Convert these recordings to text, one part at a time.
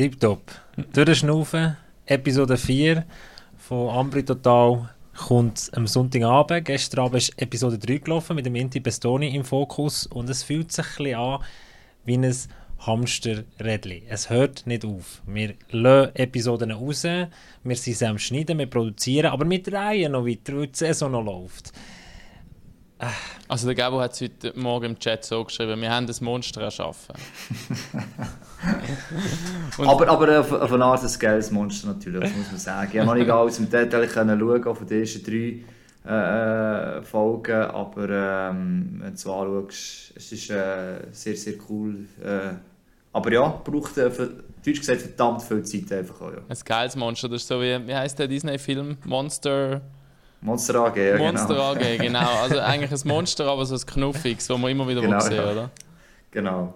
Tipptopp. Durchschnaufen, Episode 4 von Ambri Total kommt am Sonntagabend. Gestern Abend ist Episode 3 gelaufen mit dem Inti Bestoni im Fokus und es fühlt sich ein an wie ein Hamsterrädchen. Es hört nicht auf. Wir lassen Episoden raus, wir sind am Schneiden, wir produzieren, aber wir drehen noch weiter, weil die Saison noch läuft. Also der Gabo hat es heute Morgen im Chat so geschrieben, wir haben das Monster erschaffen. aber, aber auf, auf eine Art ein geiles Monster natürlich, das muss man sagen. Ich habe noch nicht alles im Detail können schauen, von den ersten drei äh, äh, Folgen, aber ähm, wenn du anschaust, es ist äh, sehr, sehr cool. Äh, aber ja, braucht, äh, für, Deutsch gesagt, verdammt viel Zeit einfach auch, ja. Ein geiles Monster, das ist so wie, wie heißt der Disney-Film? Monster... Monster AG, ja, Monster genau. AG, genau. Also eigentlich ein Monster, aber so ein Knuffiges, das man immer wieder genau, sehen ja. oder? Genau.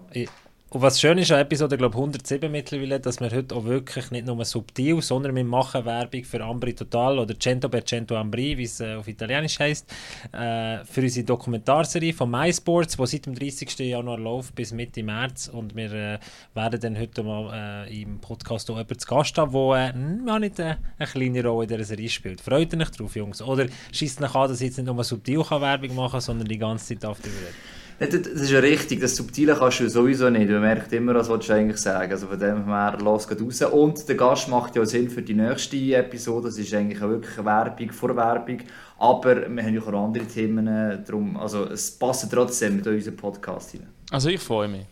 Und was schön ist an Episode glaub, 107 mittlerweile, dass wir heute auch wirklich nicht nur subtil, sondern wir machen Werbung für Ambri Total oder Cento per Cento Ambri, wie es äh, auf Italienisch heißt, äh, für unsere Dokumentarserie von MySports, die seit dem 30. Januar läuft bis Mitte März und wir äh, werden dann heute mal äh, im Podcast auch jemanden zu Gast haben, der äh, ja, nicht äh, eine kleine Rolle in dieser Serie spielt. Freut euch drauf, Jungs? Oder schießt euch an, dass ich jetzt nicht nur subtil kann Werbung machen kann, sondern die ganze Zeit auf die Welt? Das ist ja richtig, das Subtile kannst du sowieso nicht. Man merkt immer, was du eigentlich sagen Also von dem her, los geht raus. Und der Gast macht ja auch Sinn für die nächste Episode. Das ist eigentlich auch wirklich eine Werbung vor Werbung. Aber wir haben ja auch andere Themen. Darum, also es passt trotzdem mit unserem Podcast hinein. Also ich freue mich.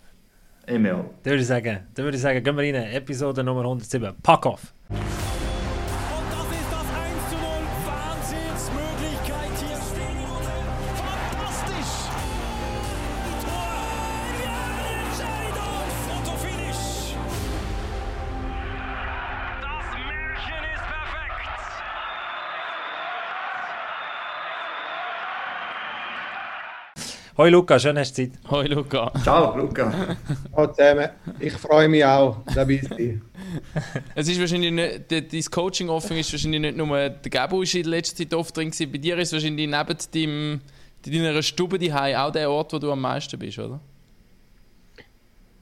Ich auch. Dann würde ich sagen, dann würde ich sagen, gehen wir rein. Episode Nummer 107. Pack off! Hoi Luca, schön hast du Zeit. Hoi Luca. Ciao Luca. Hallo zusammen. Ich freue mich auch, dabei zu sein. Es ist wahrscheinlich nicht, dein Coaching-Offering ist wahrscheinlich nicht nur der Gabo ist in der letzten Zeit oft drin gewesen. Bei dir ist wahrscheinlich neben deinem, deiner Stube daheim auch der Ort, wo du am meisten bist, oder?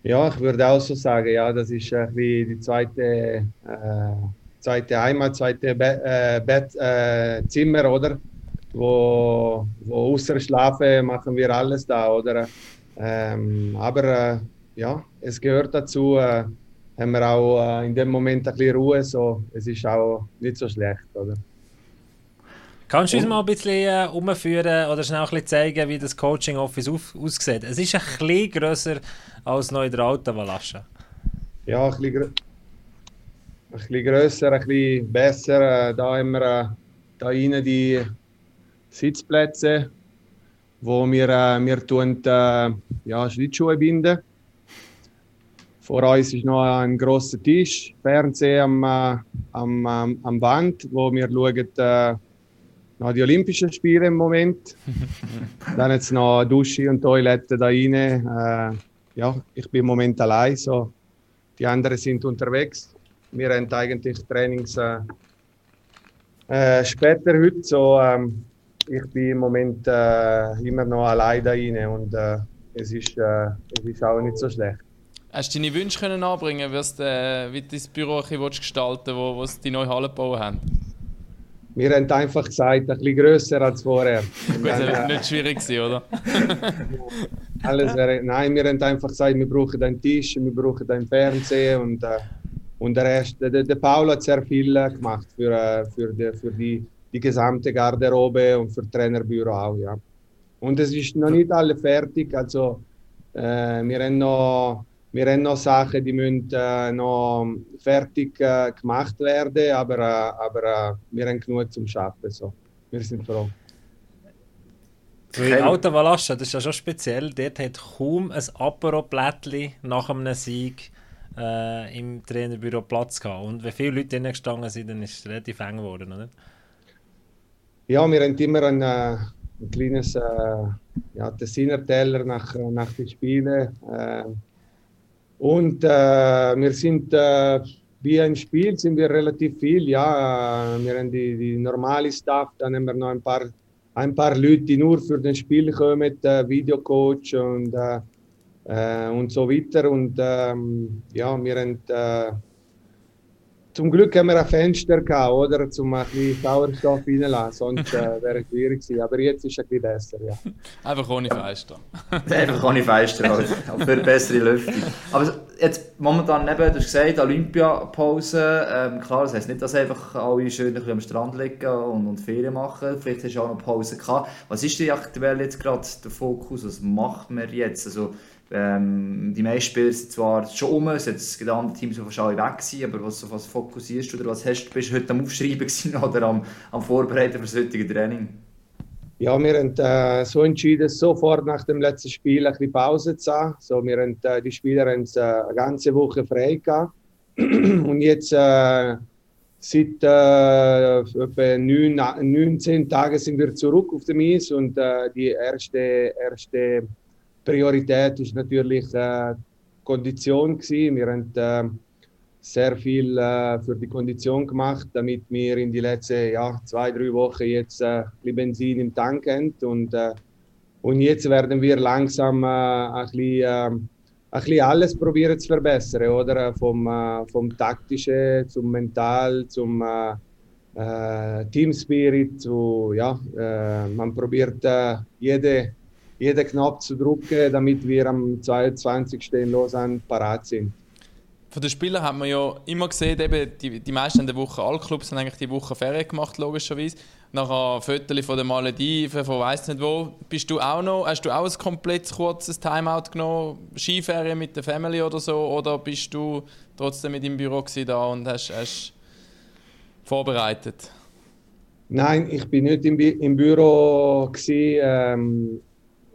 Ja, ich würde auch so sagen, ja, das ist ein bisschen die zweite, äh, zweite Heimat, zweite Be äh, Bett, äh, Zimmer, oder? Wo, wo außer Schlafen machen wir alles da, oder? Ähm, aber äh, ja, es gehört dazu, äh, haben wir auch äh, in dem Moment ein bisschen Ruhe, so es ist auch nicht so schlecht, oder? Kannst du uns mal ein bisschen äh, umführen oder schnell ein bisschen zeigen, wie das Coaching Office auf, aussieht? Es ist ein bisschen grösser als noch in der alten Valascha. Ja, ein bisschen, ein bisschen grösser, ein bisschen besser. Da haben wir äh, da rein die Sitzplätze, wo wir, äh, wir tun, äh, ja, Schlittschuhe binden. Vor uns ist noch ein großer Tisch, Fernseher am, äh, am, am, am Wand, wo wir schauen äh, nach die Olympischen Spiele im Moment. Dann jetzt noch Dusche und Toilette da rein. Äh, ja, ich bin im Moment allein, so. die anderen sind unterwegs. Wir haben eigentlich Trainings äh, äh, später heute, so ähm, ich bin im Moment äh, immer noch allein da rein und äh, es, ist, äh, es ist auch nicht so schlecht. Hast du deine Wünsche können anbringen, wirst, äh, wie du dein Büro ein bisschen gestalten wo, wo sie die neue Halle gebaut haben? Wir haben einfach gesagt, ein bisschen grösser als vorher. Gut, das war nicht schwierig, gewesen, oder? Alles wäre, nein, wir haben einfach gesagt, wir brauchen einen Tisch, wir brauchen einen Fernseher und, äh, und der Rest. Der, der Paul hat sehr viel gemacht für, äh, für, die, für die die gesamte Garderobe und für Trainerbüro auch, ja. Und es ist noch nicht alle fertig, also äh, wir, haben noch, wir haben noch Sachen, die müssen äh, noch fertig äh, gemacht werden, aber, äh, aber äh, wir haben genug zum Schaffen, so. Wir sind froh. Weil Alta Valascha, das ist ja schon speziell, dort hat kaum ein Apero-Blättchen nach einem Sieg äh, im Trainerbüro Platz gehabt. Und wenn viele Leute drinnen gestanden sind, dann ist es relativ eng geworden, oder? Ja, wir haben immer ein, äh, ein kleines äh, ja, Tessiner-Teller nach, nach den Spielen. Äh, und äh, wir sind äh, wie ein Spiel sind wir relativ viel. Ja, wir haben die, die normale Staff, dann haben wir noch ein paar, ein paar Leute, die nur für das Spiel kommen, äh, Videocoach und, äh, und so weiter. Und ähm, ja, wir haben zum Glück haben wir ein Fenster gehabt, oder? Zum ein bisschen Sauerstoff reinlassen. Sonst äh, wäre es schwierig gewesen. Aber jetzt ist es ein bisschen besser, ja. Einfach ohne Fenster. Einfach ohne Fenster, halt. für bessere Lüftung. Aber jetzt momentan neben, du hast gesagt, Olympiapause. Ähm, klar, das heisst nicht, dass einfach alle schön am Strand liegen und, und Ferien machen. Vielleicht hast du auch noch Pause gehabt. Was ist denn aktuell jetzt gerade der Fokus? Was macht man jetzt? Also, ähm, die meisten Spieler sind zwar schon um, es sind andere Teams die schon weg gewesen, aber was, was fokussierst du oder was hast, bist du heute am Aufschreiben oder am, am Vorbereiten für das heutige Training? Ja, wir haben äh, so entschieden, sofort nach dem letzten Spiel ein bisschen Pause zu haben. So, wir haben, äh, die Spieler haben äh, eine ganze Woche frei gehabt. Und jetzt äh, seit äh, etwa 9, 19 Tagen sind wir zurück auf dem Eis und äh, die erste, erste Priorität ist natürlich äh, Kondition gewesen. Wir haben äh, sehr viel äh, für die Kondition gemacht, damit wir in die letzten ja, zwei, drei Wochen jetzt äh, ein Benzin im Tank haben. Und, äh, und jetzt werden wir langsam äh, ein, bisschen, äh, ein bisschen alles probieren zu verbessern, oder? Vom, äh, vom taktischen zum mental, zum äh, äh, Team Spirit, zu, ja, äh, man probiert äh, jede jeden Knopf zu drücken, damit wir am 22. in Lausanne parat sind. Von den Spielern hat man ja immer gesehen, eben die, die meisten der Woche, alle Clubs haben eigentlich die Woche Ferien gemacht, logischerweise. Nachher Fotos von den Malediven, von weiss nicht wo. Bist du auch noch, hast du auch ein komplett kurzes Timeout genommen, Skiferien mit der Family oder so, oder bist du trotzdem mit im Büro da und hast, hast vorbereitet? Nein, ich bin nicht im, im Büro gewesen, ähm,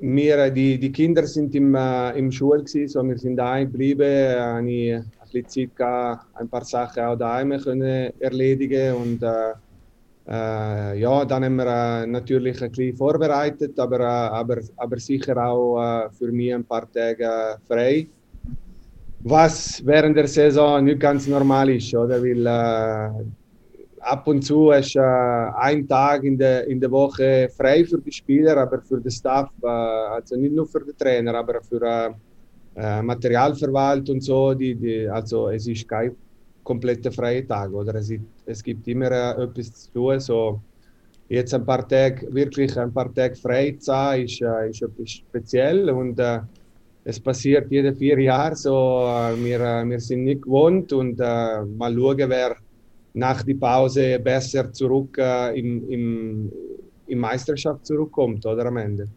wir, die, die Kinder sind im, äh, im Schule gewesen, so wir sind daheim geblieben, äh, ich gehabt, ein paar Sachen auch daheim können erledigen und äh, äh, ja, dann haben wir äh, natürlich ein bisschen vorbereitet, aber, äh, aber, aber sicher auch äh, für mich ein paar Tage frei. Was während der Saison nicht ganz normal ist, oder? Weil ab und zu hast du äh, einen Tag in der, in der Woche frei für die Spieler, aber für den Staff, äh, also nicht nur für den Trainer, aber für äh, äh Materialverwaltung und so. Die, die, also es ist kein kompletter freier Tag, oder? Es, es gibt immer äh, etwas zu tun. So, jetzt ein paar Tage, wirklich ein paar Tage frei zu haben, ist, äh, ist etwas speziell und es passiert jede vier Jahre so. wir, wir sind nicht gewohnt und mal schauen, wer nach der Pause besser zurück äh, im, im, im Meisterschaft zurückkommt, oder am Ende.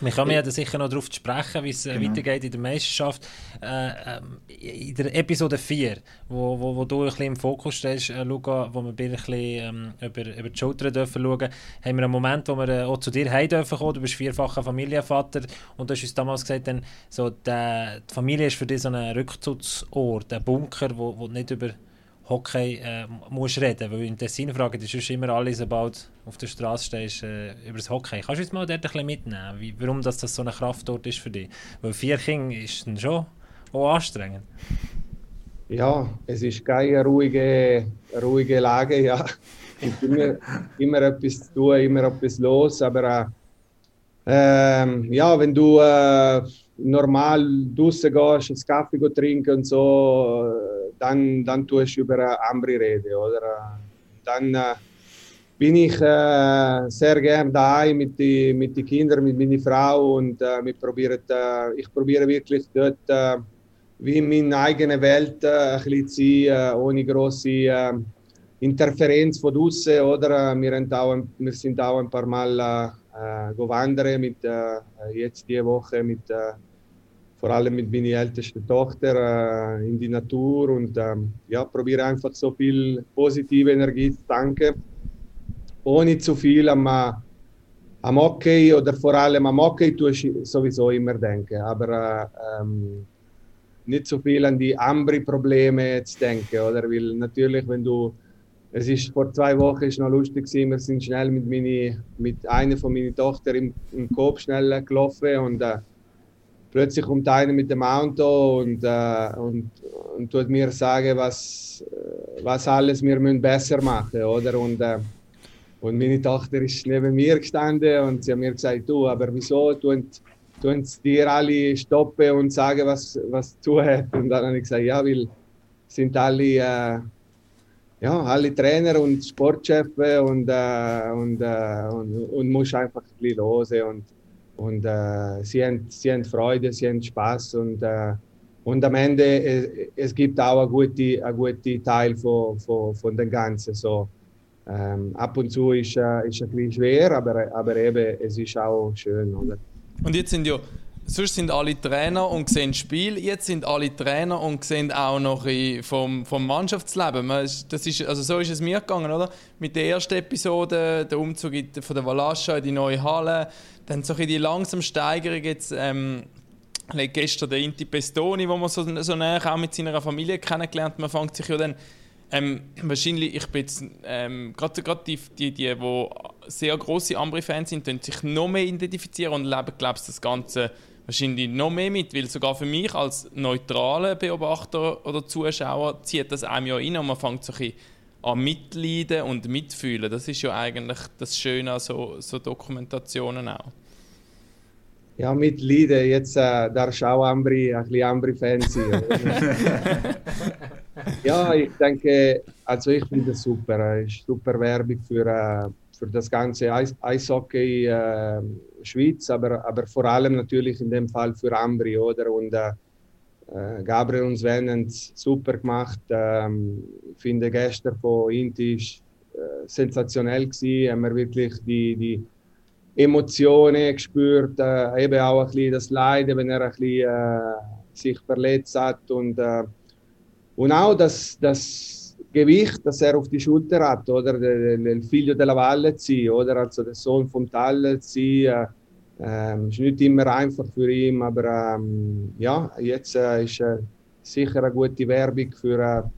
Wir kommen ja sicher noch darauf zu sprechen, wie es äh, genau. weitergeht in der Meisterschaft. Äh, ähm, in der Episode 4, wo, wo, wo du ein bisschen im Fokus stehst, äh, Luca, wo wir ein bisschen ähm, über, über die Schulter dürfen schauen, haben wir einen Moment, wo wir äh, auch zu dir heim dürfen kommen. Du bist vierfacher Familienvater und du hast uns damals gesagt, dann, so, der, die Familie ist für dich so ein Rückzugsort, ein Bunker, wo, wo nicht über Hockey äh, musst reden, weil in Tessin fragen sonst immer alle, sobald auf der Straße stehst, äh, über das Hockey. Kannst du uns mal dort ein bisschen mitnehmen, wie, warum das, das so eine Kraft dort ist für dich? Weil vier Kinder ist dann schon auch anstrengend. Ja, es ist keine ruhige, ruhige Lage, ja. Es immer, immer etwas zu tun, immer etwas los, aber äh, ja, wenn du äh, normal draußen gehst, einen Kaffee trinken und so, dann, dann tust du über andere reden, oder? Dann äh, bin ich äh, sehr gern daheim mit den mit die Kindern, mit meiner Frau und äh, wir probieren, äh, ich probiere wirklich dort äh, wie in meiner eigenen Welt äh, ein bisschen zu sein, ohne große Interferenz von draußen, oder? Wir, haben auch, wir sind auch ein paar Mal wandern mit, jetzt diese Woche mit vor allem mit meiner ältesten Tochter äh, in die Natur und ähm, ja, probiere einfach so viel positive Energie zu tanken, ohne zu viel am, äh, am Hockey oder vor allem am Hockey tue ich sowieso immer denken, aber äh, ähm, nicht so viel an die anderen Probleme zu denken, oder? Weil natürlich, wenn du es ist vor zwei Wochen ist noch lustig gewesen. Wir sind schnell mit, meine, mit einer von meinen Tochter im, im Kopf schnell gelaufen und äh, plötzlich kommt einer mit dem Auto und, äh, und, und tut mir sagen, was, äh, was alles wir müssen besser machen oder? Und, äh, und meine Tochter ist neben mir gestanden und sie hat mir gesagt, du, aber wieso tun, tun dir alle stoppen und sagen, was, was zu hat? Und dann habe ich gesagt, ja, weil sind alle, äh, ja, alle Trainer und Sportchefs und, äh, und, äh, und, und musst einfach ein bisschen hören und, und äh, sie, haben, sie haben Freude, sie haben Spaß und, äh, und am Ende es, es gibt auch einen guten, einen guten Teil von, von, von dem Ganzen. So, ähm, ab und zu ist, äh, ist ein bisschen schwer, aber, aber eben, es ist auch schön. Oder? Und jetzt sind ja sonst sind alle Trainer und sehen das Spiel. Jetzt sind alle Trainer und sehen auch noch vom, vom Mannschaftsleben. Das ist, also so ist es mir gegangen, oder? Mit der ersten Episode, der Umzug von der Valascha in die neue Halle, dann so die langsame Steigerung jetzt. Ähm, gestern der Inti Pestoni, wo man so, so näher auch mit seiner Familie kennengelernt. Man fängt sich ja dann ähm, wahrscheinlich, ich bin jetzt, ähm, gerade, die, die, die, die sehr große Ambri-Fans sind, sich noch mehr identifizieren und leben, glaube ich, das Ganze wahrscheinlich noch mehr mit, weil sogar für mich als neutraler Beobachter oder Zuschauer zieht das einem ja rein und man fängt so ein an mitleiden und mitfühlen. Das ist ja eigentlich das Schöne an so, so Dokumentationen auch. Ja, mitleiden. Jetzt äh, du auch Ambri, ein bisschen Ambri-Fan sein. ja, ich denke, also ich finde das super. Es ist super Werbung für, äh, für das ganze Eis Eishockey äh, Schweiz, aber, aber vor allem natürlich in dem Fall für Ambri, oder? Und äh, äh Gabriel und Sven haben es super gemacht. Ähm, ich finde gestern von Inti ist äh, sensationell gewesen. Haben wir wirklich die, die Emotionen gespürt, äh, eben auch ein bisschen das Leiden, wenn er ein bisschen, äh, sich verletzt hat und, äh, und auch das, das Gewicht, das er auf die Schulter hat, oder? Der, Figlio della Valle zu oder? Also der Sohn vom Tal zu äh, ähm, ist nicht immer einfach für ihn, aber ähm, ja, jetzt äh, ist äh, sicher eine gute Werbung für,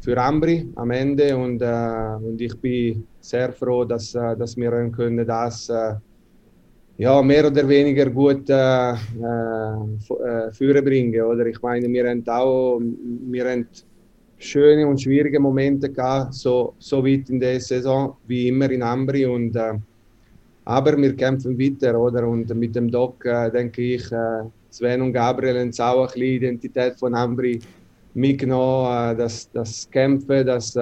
für Ambri am Ende und, äh, und ich bin sehr froh, dass, dass wir können das äh, ja, mehr oder weniger gut äh, äh, führen bringen. Oder? Ich meine, wir haben auch wir haben schöne und schwierige Momente gehabt, so, so weit in der Saison wie immer in Ambri. Und, äh, aber wir kämpfen weiter, oder? Und mit dem Doc äh, denke ich, äh, Sven und Gabriel haben auch ein bisschen Identität von Ambri mitgenommen, äh, das, das Kämpfen, das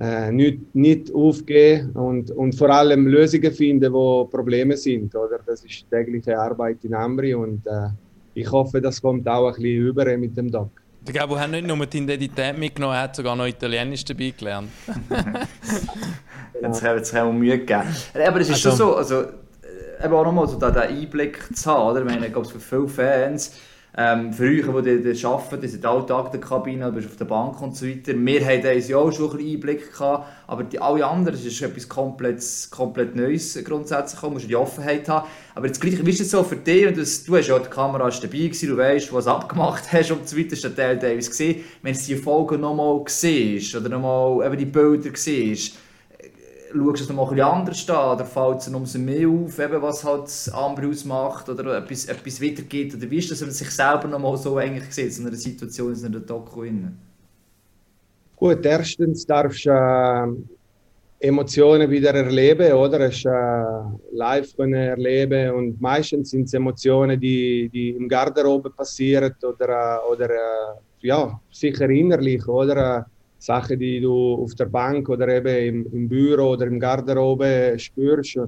äh, äh, nicht, nicht aufgeben und, und vor allem Lösungen finden, wo Probleme sind. Oder? Das ist tägliche Arbeit in Ambri und äh, ich hoffe, das kommt auch ein bisschen über mit dem Doc. Der Gabo hat nicht nur die Identität mitgenommen, er hat sogar noch Italienisch dabei gelernt. jetzt, jetzt haben wir Mühe gegeben. Aber es ist also, schon so, also, äh, eben auch nochmal so den Einblick zu haben, oder? Ich meine, ich glaube, für viele Fans ähm, für euch, die das arbeiten, die sind alltag in der Kabine, du bist auf der Bank und so weiter. Wir haben da ja auch schon ein Einblick gehabt, aber die, alle anderen, das ist etwas komplett, komplett Neues grundsätzlich, du musst die Offenheit haben. Aber jetzt gleich, wie ist es so für dich, du hast ja die Kamera dabei gewesen, du weißt, was abgemacht hast und so weiter, ist der Teil teilweise gesehen. Wenn du die Folge nochmal siehst, oder nochmal eben die Bilder siehst, schaust es noch bisschen anders an oder fällt es umso mehr auf, eben, was halt Amber ausmacht oder etwas, etwas weitergeht? Oder wie ist das, wenn man sich selber noch mal so eigentlich sieht, in einer Situation, in einer Doku? Gut, erstens darfst du äh, Emotionen wieder erleben, oder? Es äh, live können erleben und meistens sind es Emotionen, die, die im Garderobe passieren oder, äh, oder äh, ja, sicher innerlich, oder? Sachen, die du auf der Bank oder eben im, im Büro oder im Garderobe spürst,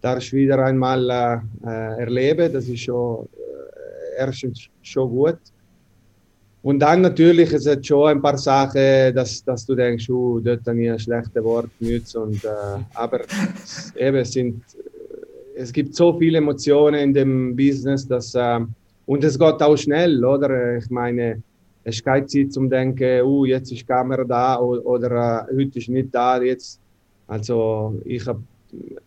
darfst du wieder einmal äh, erleben. Das ist schon äh, erstens schon gut. Und dann natürlich, es hat schon ein paar Sachen, dass, dass du denkst, uh, dort habe ich ein schlechtes Wort genutzt. Und, äh, aber eben, es, sind, es gibt so viele Emotionen in dem Business, dass, äh, und es geht auch schnell, oder? Ich meine, es keine Zeit zum denken, uh, jetzt ist die Kamera da oder, uh, heute ist nicht da. Jetzt. Also ich habe,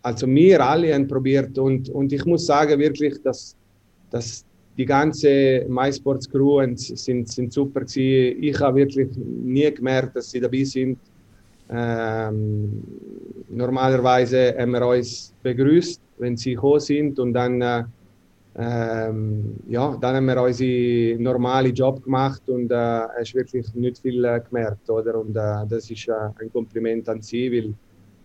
also wir alle haben probiert und, und ich muss sagen wirklich, dass, dass die ganze MySports Crew sind, sind super gewesen. Ich habe wirklich nie gemerkt, dass sie dabei sind. Ähm, normalerweise haben wir uns begrüßt, wenn sie gekommen sind und dann äh, ähm, ja, dann haben wir unseren normalen Job gemacht und äh, hast wirklich nicht viel äh, gemerkt. Oder? Und äh, das ist äh, ein Kompliment an Sie, weil,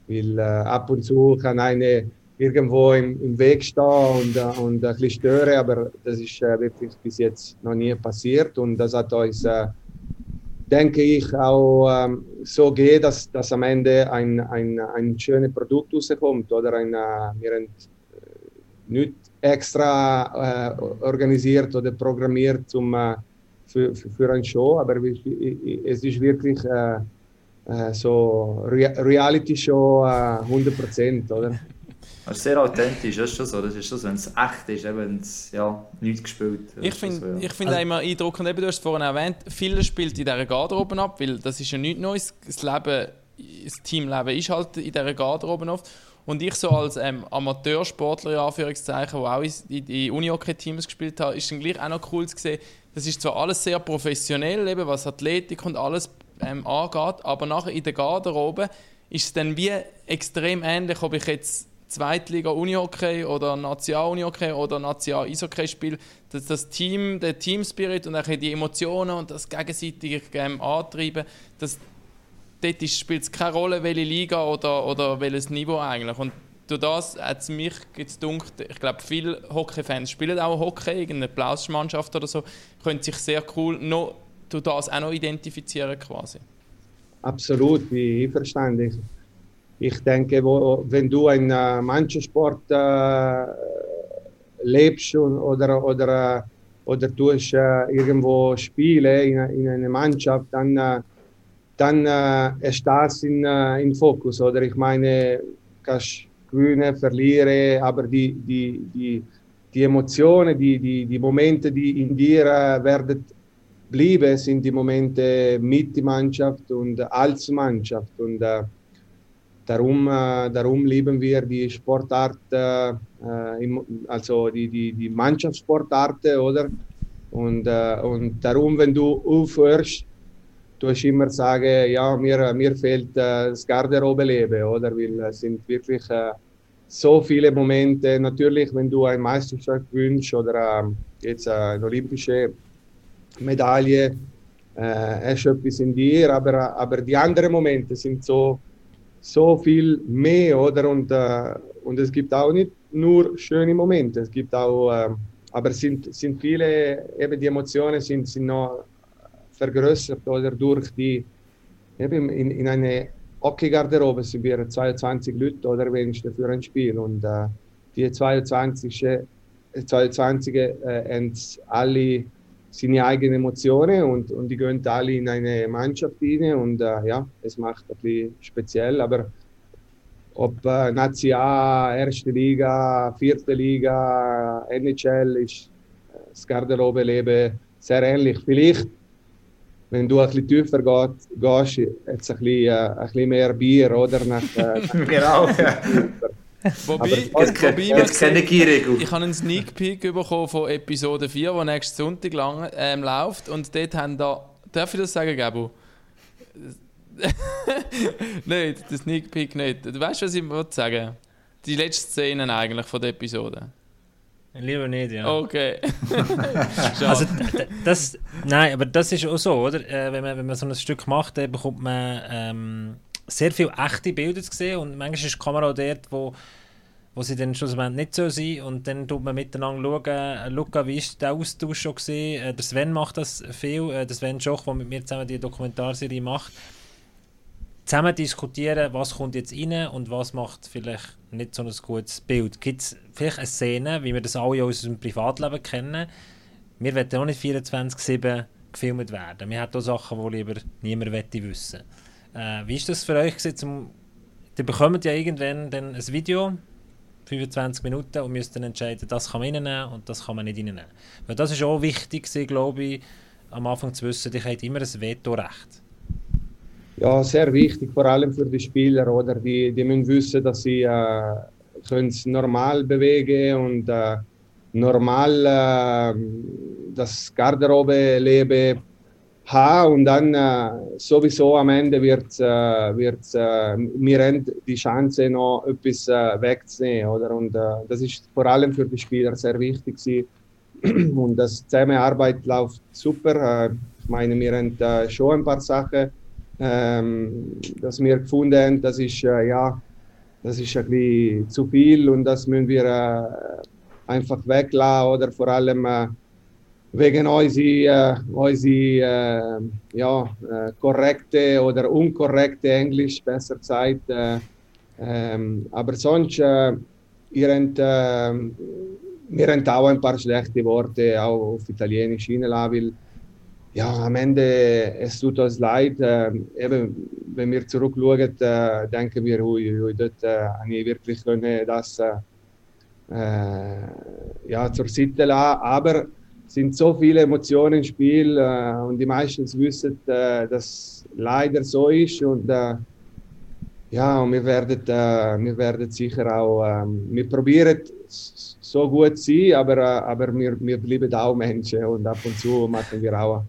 weil äh, ab und zu kann eine irgendwo im, im Weg stehen und, äh, und ein bisschen stören, aber das ist äh, wirklich bis jetzt noch nie passiert und das hat uns denke ich, auch ähm, so geht, dass, dass am Ende ein, ein, ein schönes Produkt rauskommt oder ein, wir haben nicht extra äh, organisiert oder programmiert zum, äh, für, für, für eine Show, aber es ist wirklich äh, äh so Re Reality Show 100 äh, oder? Das ist sehr authentisch, das ist schon so. Das ist schon so, wenn es echt ist, wenn es ja, nichts gespielt Ich finde so, ja. find also, immer eindruckend, eben, du hast es vorhin erwähnt, viele spielt in dieser Garderobe ab, weil das ist ja nichts Neues. Das Leben, das Teamleben ist halt in dieser Garderobe oft. Und ich so als ähm, Amateursportler, in Anführungszeichen, der auch in, in Unihockey-Teams gespielt hat, ist dann gleich auch noch cool zu sehen, das ist zwar alles sehr professionell, eben, was Athletik und alles ähm, angeht, aber nachher in der Garderobe ist es dann wie extrem ähnlich, ob ich jetzt Zweitliga Unihockey oder National Unihockey oder National Eishockey spiele, dass das Team, der Teamspirit und auch die Emotionen und das gegenseitige ähm, Antreiben, das, dort spielt es keine Rolle, welche Liga oder, oder welches Niveau eigentlich. Und durch das hat es mich gedacht, ich glaube, viele Hockey-Fans spielen auch Hockey, irgendeine Plauschmannschaft oder so, können sich sehr cool noch durch das auch noch identifizieren quasi. Absolut, wie verständlich. Ich denke, wo, wenn du einen äh, Mannschaftssport äh, lebst oder, oder, oder tust äh, irgendwo Spiele in, in einer Mannschaft, dann äh, dann äh, ist das in, äh, im Fokus. Oder ich meine, kannst gewinnen, verlieren, aber die, die, die, die Emotionen, die, die, die Momente, die in dir äh, werden bleiben, sind die Momente mit der Mannschaft und als Mannschaft. Und äh, darum, äh, darum lieben wir die Sportart, äh, im, also die, die, die Mannschaftssportarten, oder? Und, äh, und darum, wenn du aufhörst, du hast immer sagen, ja, mir, mir fehlt äh, das Garderobe-Leben, oder? Weil es sind wirklich äh, so viele Momente. Natürlich, wenn du eine Meisterschaft wünschst oder äh, jetzt eine olympische Medaille, äh, du etwas in dir, aber, aber die anderen Momente sind so, so viel mehr, oder? Und, äh, und es gibt auch nicht nur schöne Momente, es gibt auch, äh, aber sind, sind viele, eben die Emotionen sind, sind noch vergrößert oder durch die, eben in, in eine Hockey-Garderobe sind wir 22 Leute oder wenigstens für ein Spiel und äh, die 22, 22 äh, haben alle seine eigenen Emotionen und, und die gehen alle in eine Mannschaft rein und äh, ja, es macht ein bisschen speziell, aber ob äh, Nazi A, erste Liga, vierte Liga, NHL ist äh, das Garderobe-Leben sehr ähnlich. Vielleicht wenn du ein bisschen tiefer gehst, gehst jetzt ein bisschen, äh, ein bisschen mehr Bier, oder? Nach, äh, genau, ja. Wobei, jetzt, wobei jetzt kenne ich Ich habe einen Sneak Peek bekommen von Episode 4, die nächsten Sonntag lang ähm, läuft. Und dort haben da. Darf ich das sagen, Gabu? Nein, der Sneak Peek nicht. Du weißt, was ich sagen Die letzte Szene eigentlich von der Episode. Lieber nicht, ja. Okay. also, das, nein, aber das ist auch so, oder? Äh, wenn, man, wenn man so ein Stück macht, dann bekommt man ähm, sehr viele echte Bilder zu sehen und manchmal ist die Kamera auch dort, wo, wo sie dann schlussendlich nicht so sind und dann tut man miteinander schauen, äh, Luca, wie ist der Austausch schon gesehen? Äh, der Sven macht das viel, äh, der Sven Schoch, der mit mir zusammen die Dokumentarserie macht zusammen diskutieren, was kommt jetzt rein und was macht vielleicht nicht so ein gutes Bild. Gibt es vielleicht eine Szene, wie wir das alle aus unserem Privatleben kennen? Wir wollen auch nicht 24-7 gefilmt werden. Wir haben auch Sachen, die lieber niemand wissen äh, Wie ist das für euch? Zum, ihr bekommt ja irgendwann dann ein Video, 25 Minuten, und müsst dann entscheiden, das kann man reinnehmen und das kann man nicht reinnehmen. Weil das ist auch wichtig, glaube ich, am Anfang zu wissen, ich habe immer ein Vetorecht ja, sehr wichtig, vor allem für die Spieler, oder? Die, die müssen wissen, dass sie äh, können normal bewegen und äh, normal äh, das Garderobe-Leben haben und dann äh, sowieso am Ende wird, äh, wird äh, haben die Chance noch etwas äh, wegzunehmen, oder? Und äh, das ist vor allem für die Spieler sehr wichtig und das Zusammenarbeit läuft super. Äh, ich meine, wir haben äh, schon ein paar Sachen ähm, dass wir gefunden das ist, äh, ja, das ist ein bisschen zu viel und das müssen wir äh, einfach weglassen oder vor allem äh, wegen unsere, äh, unsere äh, ja, äh, korrekte oder unkorrekte Englisch, besser. Äh, ähm, aber sonst, äh, äh, wir haben auch ein paar schlechte Worte auch auf Italienisch hinein, ja, am Ende, es tut uns leid. Äh, eben, wenn wir zurückschauen, äh, denken wir, hui, hui, dort äh, habe ich wirklich können das äh, ja, zur Seite lassen. Aber es sind so viele Emotionen im Spiel äh, und die meisten wissen, äh, dass es leider so ist. Und äh, ja, und wir werden, wir werden sicher auch, ähm, wir probieren so gut zu sein, aber, aber wir, wir bleiben auch Menschen und ab und zu machen wir auch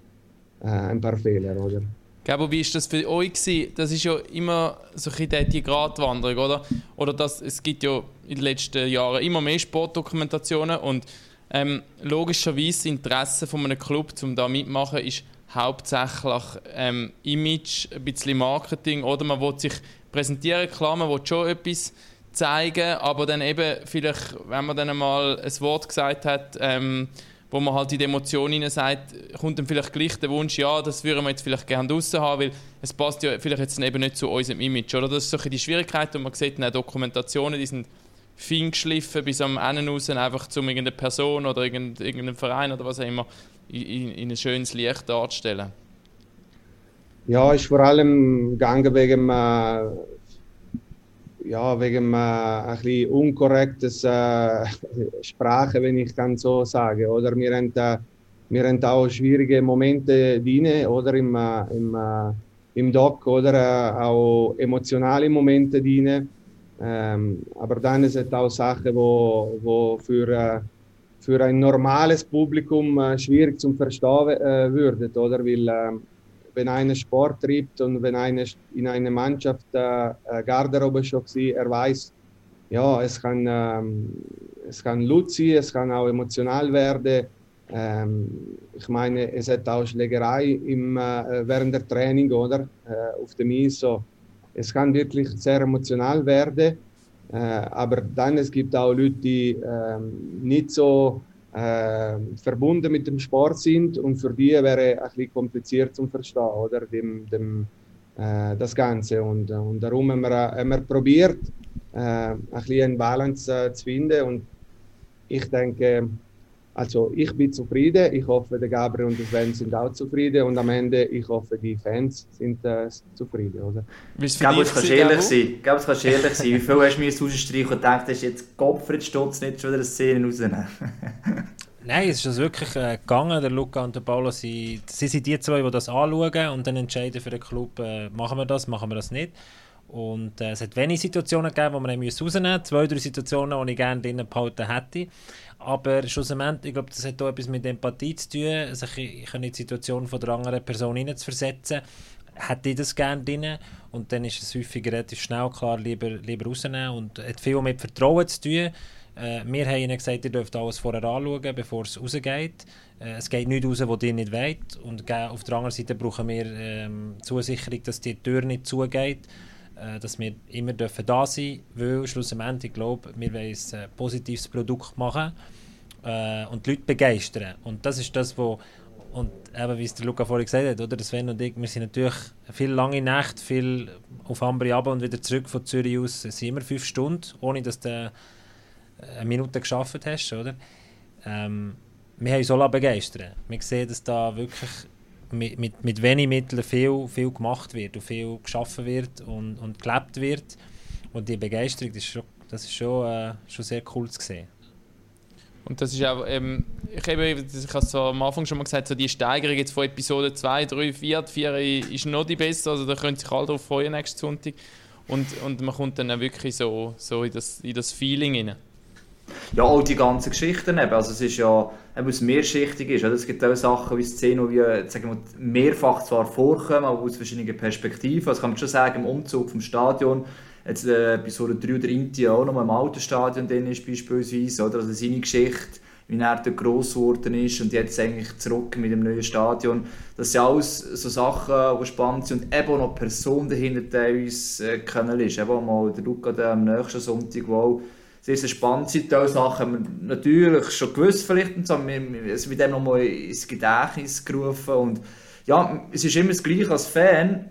ein paar Fehler, oder? Gabo, wie war das für euch? Gewesen? Das ist ja immer so ein bisschen die Gratwanderung, oder? Oder das, es gibt ja in den letzten Jahren immer mehr Sportdokumentationen und ähm, logischerweise das Interesse von einem Club, um da mitmachen, ist hauptsächlich ähm, Image, ein bisschen Marketing oder man will sich präsentieren, klar, man will schon etwas zeigen, aber dann eben vielleicht, wenn man dann mal ein Wort gesagt hat, ähm, wo man halt in die Emotionen sagt, kommt dann vielleicht gleich der Wunsch, ja, das würden wir jetzt vielleicht gerne draußen haben, weil es passt ja vielleicht jetzt eben nicht zu unserem Image, oder? Das ist so die Schwierigkeit und man sieht in Dokumentationen, die sind fein geschliffen bis am Ende raus, einfach zu irgendeiner Person oder irgendeinem Verein oder was auch immer in, in ein schönes Licht darzustellen? Ja, ist vor allem gegangen wegen äh, ja, wegen äh, ein bisschen unkorrektes äh, Sprache, wenn ich kann so sagen. Oder wir haben, äh, wir haben auch schwierige Momente drin, oder im, äh, im, äh, im Doc, oder äh, auch emotionale Momente drin. Ähm, aber dann ist es auch Sachen, wo, wo für, äh, für ein normales Publikum schwierig zu verstehen äh, würden, oder? Weil äh, wenn einer Sport treibt und wenn einer in einer Mannschaft äh, äh Garderobe schon war, er weiß, ja, es kann, ähm, es kann laut sein, es kann auch emotional werden. Ähm, ich meine, es hat auch Schlägerei im, äh, während der Training, oder? Äh, auf dem Eis. So es kann wirklich sehr emotional werden. Äh, aber dann es gibt auch Leute, die äh, nicht so verbunden mit dem Sport sind und für die wäre ein bisschen kompliziert zu verstehen, oder dem, dem, äh, das Ganze. Und, und darum haben wir, haben wir probiert, äh, ein bisschen eine Balance äh, zu finden. Und ich denke, also ich bin zufrieden, ich hoffe, der Gabriel und der Sven sind auch zufrieden und am Ende, ich hoffe, die Fans sind äh, zufrieden, oder? Ich glaube, es kannst ehrlich sein. Ich glaube, es kannst ehrlich sein. Wie viel hast du mir rausstreichen und gedacht, das ist jetzt Gottfried Stutz nicht schon wieder eine Szene rausnehmen? Nein, es ist das wirklich äh, gegangen. Der Luca und der Paolo, sie, sie sind die zwei, die das anschauen und dann entscheiden für den Club, äh, machen wir das, machen wir das nicht. Und äh, es hat wenige Situationen gegeben, wo man rausnehmen musste. Zwei, drei Situationen, die ich gerne drinnen behalten hätte. Aber schlussendlich, ich glaube, das hat auch etwas mit Empathie zu tun, sich in die Situation von der anderen Person hineinzuversetzen. Hätte ich das gerne drin und dann ist es häufig relativ schnell klar, lieber, lieber rausnehmen und hat viel mit Vertrauen zu tun. Äh, wir haben ihnen gesagt, ihr dürft alles vorher anschauen, bevor es rausgeht. Äh, es geht nicht raus, wo ihr nicht wollt. Und auf der anderen Seite brauchen wir ähm, Zusicherung, dass die Tür nicht zugeht äh, dass wir immer da sein dürfen, weil schlussendlich, ich glaube, wir wollen ein äh, positives Produkt machen äh, und die Leute begeistern. Und das ist das, wo und eben, wie es der Luca vorhin gesagt hat, oder? Sven und ich, wir sind natürlich viel lange Nacht, viel auf Ambri ab und wieder zurück von Zürich aus, es sind immer fünf Stunden, ohne dass du äh, eine Minute geschafft hast, oder? Ähm, wir haben uns auch begeistern Wir sehen, dass da wirklich mit, mit, mit wenig Mitteln viel, viel gemacht wird und viel geschaffen wird und, und gelebt wird. Und die Begeisterung, das ist schon, das ist schon, äh, schon sehr cool zu sehen. Und das ist auch, ähm, ich habe ich habe es am Anfang schon mal gesagt, so die Steigerung jetzt von Episode 2, 3, 4, 4 ist noch die beste, also da können sich alle darauf freuen nächsten Sonntag. Und, und man kommt dann auch wirklich so, so in, das, in das Feeling rein. Ja, auch die ganzen Geschichten eben. Also es ist ja, eben, es mehrschichtig ist. Es gibt auch Sachen wie Szenen, die sagen wir, mehrfach zwar vorkommen, aber aus verschiedenen Perspektiven. Also kann man schon sagen, im Umzug vom Stadion, jetzt äh, Episode 3 oder Inti auch noch im alten Stadion drin ist beispielsweise, oder? Also seine Geschichte, wie er dort gross geworden ist und jetzt eigentlich zurück mit dem neuen Stadion. Das sind alles so Sachen, die spannend sind und eben noch Personen dahinter, die uns äh, kennen. Eben mal der Luca am nächsten Sonntag, wo sehr, sehr spannend sind. Diese Sachen natürlich schon gewusst, vielleicht, und so. es wird dem nochmal ins Gedächtnis gerufen. Und ja, es ist immer das Gleiche als Fan.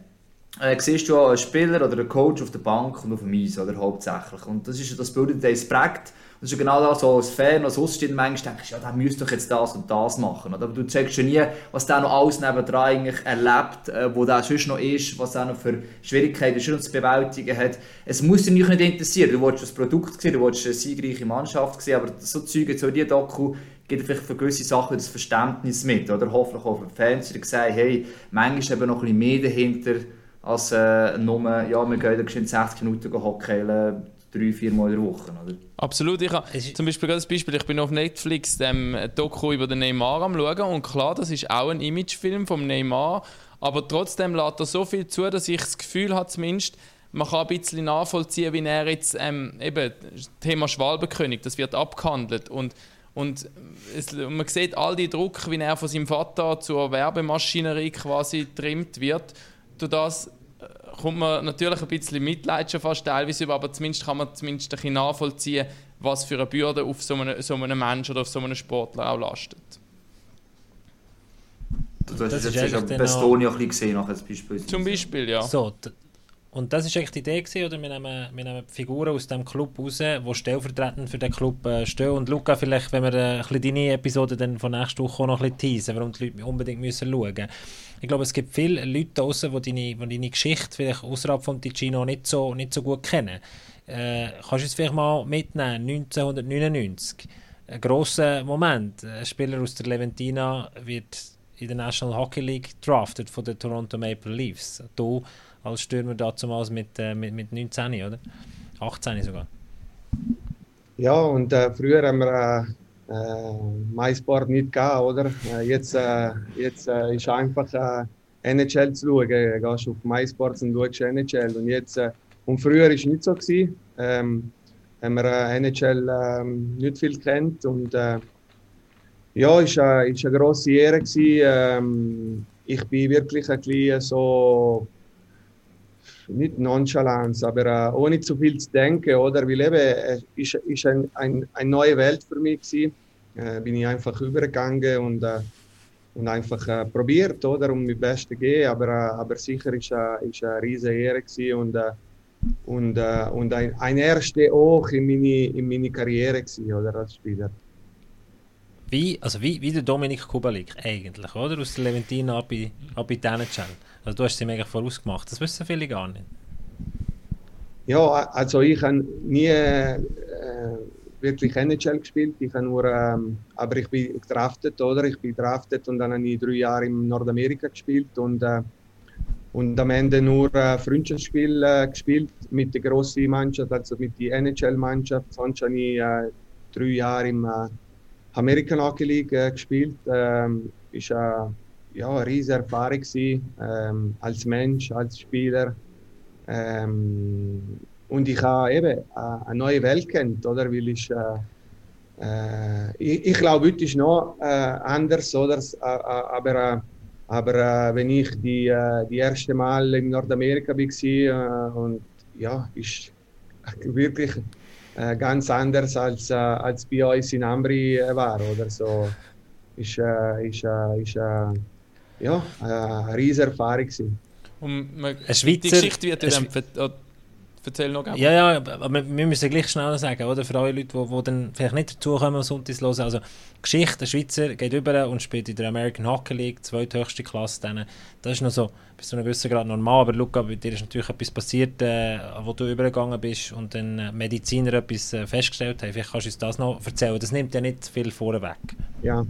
Äh, siehst du einen Spieler oder einen Coach auf der Bank und auf dem Eis, oder hauptsächlich. Und das ist das Bild, das prägt. Das ist genau das, so als Fan, als Außenstehender manchmal denkst, ja, der müsste doch jetzt das und das machen. Aber du checkst schon nie, was der noch alles nebendran eigentlich erlebt, äh, wo der sonst noch ist, was er noch für Schwierigkeiten schon zu bewältigen hat. Es muss dich nicht interessieren. Du willst das Produkt sehen, du willst eine siegreiche Mannschaft sehen, aber so Zeuge, so die Doku, gibt vielleicht für gewisse Sachen das Verständnis mit. Oder hoffentlich auch für die Fans, die sagen, hey, manchmal eben noch ein bisschen mehr dahinter, als äh, nur, ja, wir gehen da 60 Minuten hocken drei, vier Mal in der Woche. Oder? Absolut. Ich habe zum Beispiel das Beispiel, ich bin auf Netflix dem Doku über den Neymar am schauen und klar, das ist auch ein Imagefilm vom Neymar, aber trotzdem lädt er so viel zu, dass ich das Gefühl habe, zumindest, man kann ein bisschen nachvollziehen, wie er jetzt ähm, eben Thema Schwalbenkönig, das wird abgehandelt und und es, man sieht all die Druck, wie er von seinem Vater zur Werbemaschinerie quasi trimmt wird. Durch das kommt man natürlich ein bisschen Mitleid schon fast teilweise über, aber zumindest kann man zumindest ein bisschen nachvollziehen, was für eine Bürde auf so einen, so einen Menschen oder auf so einen Sportler auch lastet. Du hast das jetzt schon Bastonia ein gesehen, nach als Beispiel. Zum Beispiel, ja. So, und das war eigentlich die Idee, gewesen, oder? Wir nehmen, wir nehmen Figuren aus dem Club raus, die stellvertretend für den Club äh, stehen. Und Luca, vielleicht, wenn wir äh, ein bisschen deine Episode dann von nächster Woche auch noch ein bisschen teasen, warum die Leute unbedingt müssen schauen müssen. Ich glaube, es gibt viele Leute draußen, die deine, die deine Geschichte vielleicht außerhalb von Ticino nicht so, nicht so gut kennen. Äh, kannst du es vielleicht mal mitnehmen? 1999, ein grosser Moment. Ein Spieler aus der Leventina wird in der National Hockey League drafted von den Toronto Maple Leafs. Du als Stürmer damals mit, äh, mit, mit 19, oder? 18 sogar. Ja, und äh, früher haben wir äh MySport nicht gehabt, oder? Äh, jetzt äh, jetzt äh, ist einfach äh, NHL zu schauen. Du gehst auf MySports und schaust NHL. Und, jetzt, äh, und früher war es nicht so. Gewesen. Ähm, haben wir äh, NHL äh, nicht viel kennt. Und äh, ja, es war äh, eine grosse Ehre. Ähm, ich bin wirklich ein bisschen so nicht Nonchalance, aber äh, ohne zu viel zu denken, oder? Weil eben, äh, ist, ist ein, ein, eine neue Welt für mich gewesen. Äh, bin ich einfach übergegangen und, und einfach probiert, oder? Um mein Bestes zu gehen, aber, aber sicher ist äh, eine riesige Ehre gewesen und, und, und ein, ein erster auch in meine, in meine Karriere gewesen, oder? Als Spieler. Wie, also wie, wie der Dominik Kubalik eigentlich, oder? Aus der Leventina ab in, ab in also du hast sie mega vorausgemacht, das wissen viele gar nicht. Ja, also ich habe nie äh, wirklich NHL gespielt, ich habe nur, ähm, aber ich bin gedraftet, oder? Ich bin gedraftet und dann habe ich drei Jahre in Nordamerika gespielt und, äh, und am Ende nur äh, Freundschaftsspiel äh, gespielt mit der grossen Mannschaft, also mit der NHL-Mannschaft. Sonst habe ich äh, drei Jahre im äh, American Hockey League äh, gespielt. Ähm, ist, äh, ja, riesige Erfahrung gewesen, ähm, als Mensch, als Spieler. Ähm, und ich habe eben eine neue Welt kennt, oder? Weil ich, äh, äh, ich, ich glaube, heute ist noch äh, anders, oder? Äh, aber, aber wenn ich die, die erste Mal in Nordamerika war, und ja, ist wirklich ganz anders als, als bei uns in Ambri war, oder so. Ist, ist, ist, ja, eine riesige Erfahrung. Und man, Schweizer, die Geschichte wird ja dann oh, erzähl noch gerne. Ja, ja, aber wir müssen gleich schnell sagen, oder? Für alle Leute, die, die dann vielleicht nicht dazukommen, Sonntags hören. Also, Geschichte, ein Schweizer geht über und spielt in der American Hockey League, zweithöchste Klasse. Dann. Das ist noch so bis zu einem gewissen Grad normal. Aber Luca, bei dir ist natürlich etwas passiert, äh, wo du übergegangen bist und dann äh, Mediziner etwas äh, festgestellt haben. Vielleicht kannst du uns das noch erzählen. Das nimmt ja nicht viel vorweg. Ja,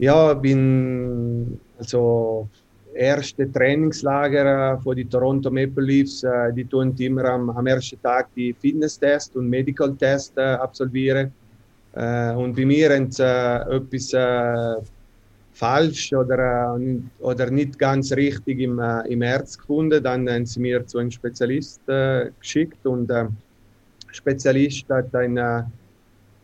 ja bin also erste Trainingslager äh, von den Toronto Maple Leafs, äh, die tun immer am, am ersten Tag die Fitness-Test und Medical-Test äh, absolvieren. und bei mir sie etwas falsch oder, oder nicht ganz richtig im, im Herz gefunden. Dann haben sie mir zu einem Spezialist geschickt und der Spezialist hat eine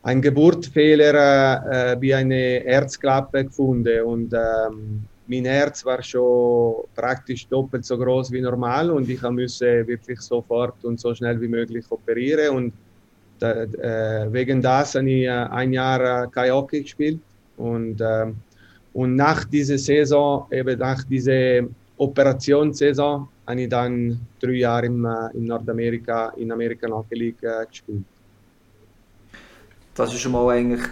ein Geburtsfehler äh, bei einer Herzklappe gefunden. Und ähm, mein Herz war schon praktisch doppelt so groß wie normal und ich musste wirklich sofort und so schnell wie möglich operieren. Und da, äh, wegen das habe ich äh, ein Jahr äh, Hockey gespielt. Und, äh, und nach dieser Saison, eben nach dieser Operationssaison, habe ich dann drei Jahre im, äh, in Nordamerika, in American Hockey League äh, gespielt. Das ist schon mal eigentlich,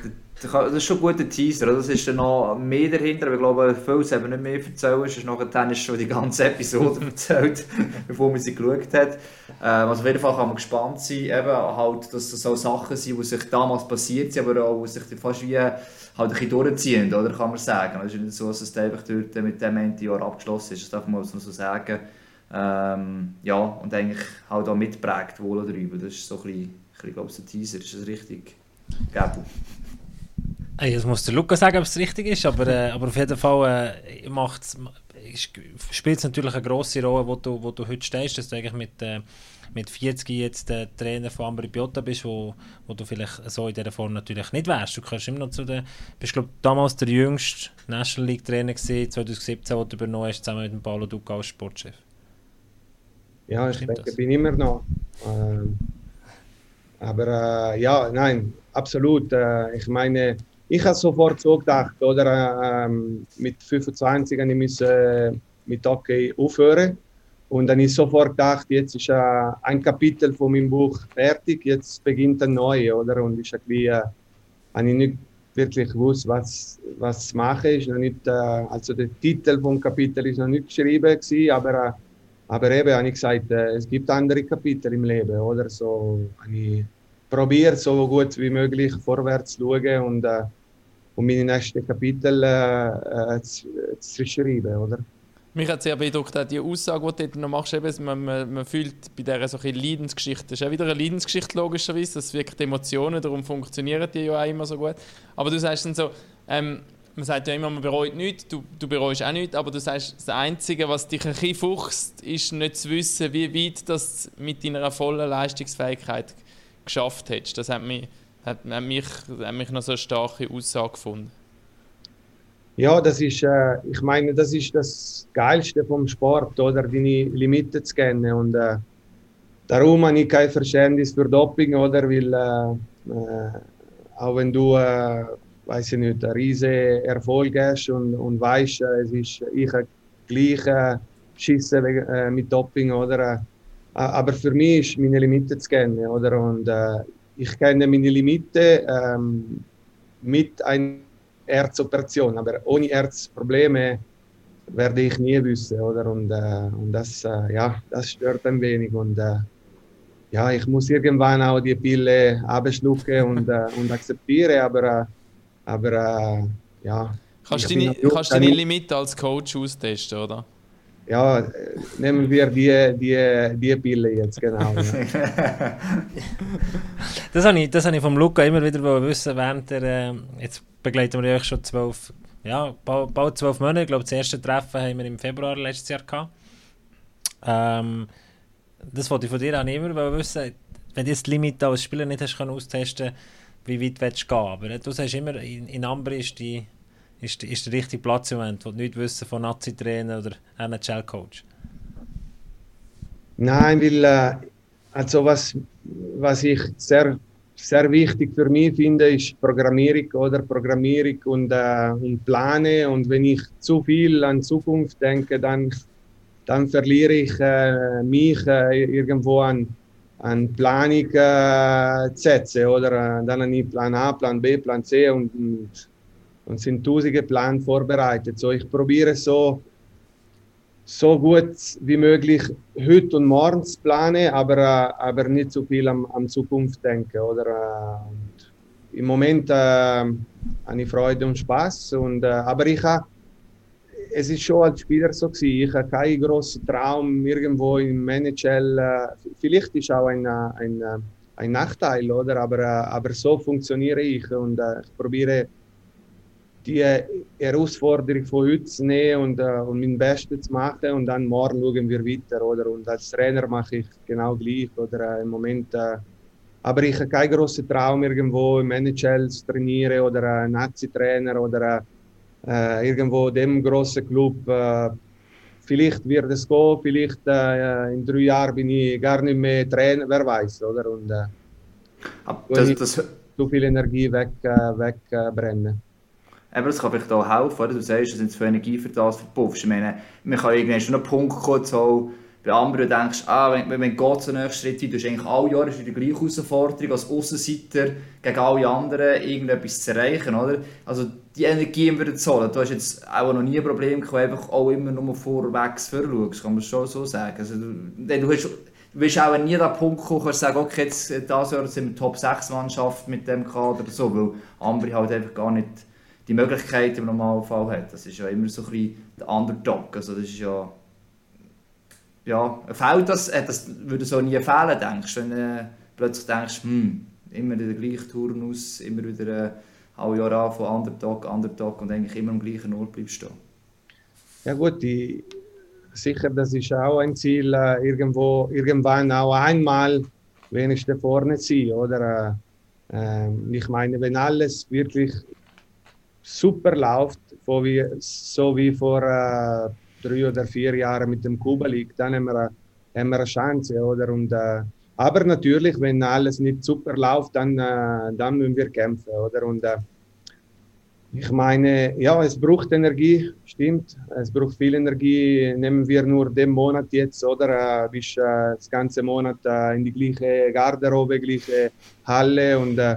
das ist schon ein guter Teaser, das ist dann noch mehr dahinter, aber ich glaube, Phil eben nicht mehr erzählen, ist nachher ist schon die ganze Episode erzählt, bevor man sie geschaut hat. Ähm, also auf jeden Fall kann man gespannt sein, eben halt, dass das so Sachen sind, die sich damals passiert sind, aber auch, die sich fast wie halt ein bisschen durchziehen, oder, kann man sagen. Es ist nicht so, dass es einfach dort mit dem Ende Jahr abgeschlossen ist, das darf man so sagen. Ähm, ja, und eigentlich halt auch mitprägt, wohl oder übel. Das ist so ein bisschen, ein glaube ich, der Teaser, ist das richtig? Gäbel. Jetzt muss der Luca sagen, ob es richtig ist, aber, äh, aber auf jeden Fall äh, spielt es natürlich eine grosse Rolle, wo du, wo du heute stehst, dass du eigentlich mit, äh, mit 40 jetzt der Trainer von Ambri Piotta bist, wo, wo du vielleicht so in dieser Form natürlich nicht wärst. Du kannst immer noch zu den, bist glaube damals der jüngste National League Trainer gewesen, 2017, wo du übernommen hast, zusammen mit dem Paulo Duca als Sportchef. Ja, ich Stimmt denke, das? bin immer noch. Ähm, aber äh, ja, nein, absolut. Äh, ich meine, ich habe sofort so gedacht, oder? Ähm, mit 25 habe ich müssen, äh, mit Hockey aufhören. Und dann ist sofort gedacht, jetzt ist äh, ein Kapitel von meinem Buch fertig, jetzt beginnt ein neues, oder? Und ich habe äh, ich nicht wirklich gewusst, was, was zu machen ist. Noch nicht, äh, also der Titel vom Kapitel ist noch nicht geschrieben gewesen, aber, äh, aber eben habe ich gesagt, äh, es gibt andere Kapitel im Leben, oder? So habe ich probiert, so gut wie möglich vorwärts zu schauen und, äh, und meine nächsten Kapitel äh, äh, zu, zu schreiben, oder? Mich hat sehr beeindruckt, die Aussage, die du noch machst, eben, man, man, man fühlt bei dieser so Leidensgeschichte, das ist auch wieder eine Leidensgeschichte logischerweise, das wirkt Emotionen, darum funktionieren die ja auch immer so gut. Aber du sagst dann so, ähm, man sagt ja immer, man bereut nichts, du, du bereust auch nichts, aber du sagst, das Einzige, was dich ein bisschen fuchst, ist nicht zu wissen, wie weit das mit deiner vollen Leistungsfähigkeit geschafft hättest. Das hat mich, hat, hat mich, hat mich noch so eine starke Aussage gefunden. Ja, das ist, äh, ich meine, das ist das Geilste vom Sport, oder deine Limiten zu kennen. Und äh, darum habe ich kein Verständnis für Doping, oder? Weil äh, äh auch wenn du, äh, weiß ich nicht, riesen Erfolg hast und, und weißt, äh, es ist, ich gleich äh, Schießen äh, mit Doping, oder? Aber für mich ist meine Limite zu kennen, oder? Und ich kenne meine Limite ähm, mit einer Erzoperation, aber ohne Erzprobleme werde ich nie wissen, oder? Und, äh, und das, äh, ja, das stört ein wenig und äh, ja, ich muss irgendwann auch die Pille abschlucken und, äh, und akzeptieren, aber, äh, aber äh, ja. Kannst du deine, kannst deine Limite als Coach austesten, oder? Ja, nehmen wir die, die, die Pille jetzt, genau. Ja. das habe ich, das habe ich vom Luca immer wieder wissen, während der, äh, jetzt begleiten wir euch schon zwölf, ja, bald zwölf Monate, ich glaube das erste Treffen haben wir im Februar letztes Jahr gehabt. Ähm, das wollte ich von dir auch immer wissen, wenn du das Limit als Spieler nicht hast können austesten wie weit willst du gehen, aber du sagst immer, in, in Ambri ist die ist, ist der richtige Platz im Moment, wo du nicht wissen von Nazi-Trainer oder NHL-Coach? Nein, weil äh, also was, was ich sehr, sehr wichtig für mich finde, ist Programmierung oder Programmierung und, äh, und Plane. Und wenn ich zu viel an Zukunft denke, dann, dann verliere ich äh, mich äh, irgendwo an, an Planung äh, setzen. Oder äh, dann an Plan A, Plan B, Plan C und, und und sind tausende Pläne vorbereitet. So, ich probiere so, so gut wie möglich heute und morgen zu planen, aber, äh, aber nicht so viel am, am Zukunft denken. Oder, äh, Im Moment äh, habe ich Freude und Spaß. Und, äh, aber ich habe es ist schon als Spieler so gewesen. Ich habe keinen großen Traum irgendwo im Managel. Äh, vielleicht ist auch ein, ein, ein Nachteil, oder? Aber, äh, aber so funktioniere ich und äh, ich probiere die Herausforderung von heute zu nehmen und, äh, und mein Bestes zu machen und dann morgen schauen wir weiter. Oder? Und als Trainer mache ich genau gleich. Oder, äh, im Moment, äh, aber ich habe keinen großen Traum, irgendwo im NHL zu trainieren oder ein Nazi-Trainer oder äh, irgendwo dem großen Club. Äh, vielleicht wird es gehen, vielleicht äh, in drei Jahren bin ich gar nicht mehr Trainer, wer weiß. Oder? Und, das, das, zu viel Energie wegbrennen. Weg, äh, aber das kann vielleicht auch helfen, oder? du sagst, du sind zu viel Energie für das verpuffst. Ich meine, man kann irgendwann schon einen Punkt kommen, bei anderen denkst, ah, wenn, wenn, wenn Gott den nächsten Schritt hast eigentlich alle Jahre die gleiche Herausforderung als Außenseiter gegen alle anderen irgendetwas zu erreichen, oder? Also die Energie immer zu holen. Du hast jetzt auch noch nie ein Problem gehabt, einfach auch immer nur vorwärts vorschaust, kann man schon so sagen. Also, du, du, hast, du wirst auch nie an den Punkt kommen, kannst sagen, okay, jetzt, dieses Jahr sind wir Top 6 Mannschaft mit dem Kader oder so, weil andere halt einfach gar nicht die Möglichkeiten im Normalfall hat. Das ist ja immer so ein bisschen der Underdog. Also das ist ja... Ja, fehlt das, äh, das würde so nie fehlen, denkst du, wenn du äh, plötzlich denkst, hm, immer der gleiche Turnus, immer wieder äh, alle Jahre an von Underdog, Underdog und eigentlich immer am gleichen Ort bleibst stehen. Ja gut, die, sicher, das ist auch ein Ziel, irgendwo, irgendwann auch einmal wenigstens vorne zu sein, oder? Äh, ich meine, wenn alles wirklich super läuft, so wie, so wie vor äh, drei oder vier Jahren mit dem Kuba League, dann haben wir, haben wir eine Chance, oder? Und, äh, aber natürlich, wenn alles nicht super läuft, dann, äh, dann müssen wir kämpfen, oder? Und äh, ich meine, ja, es braucht Energie, stimmt. Es braucht viel Energie. Nehmen wir nur den Monat jetzt, oder? Äh, äh, das ganze Monat äh, in die gleiche Garderobe, gleiche Halle und äh,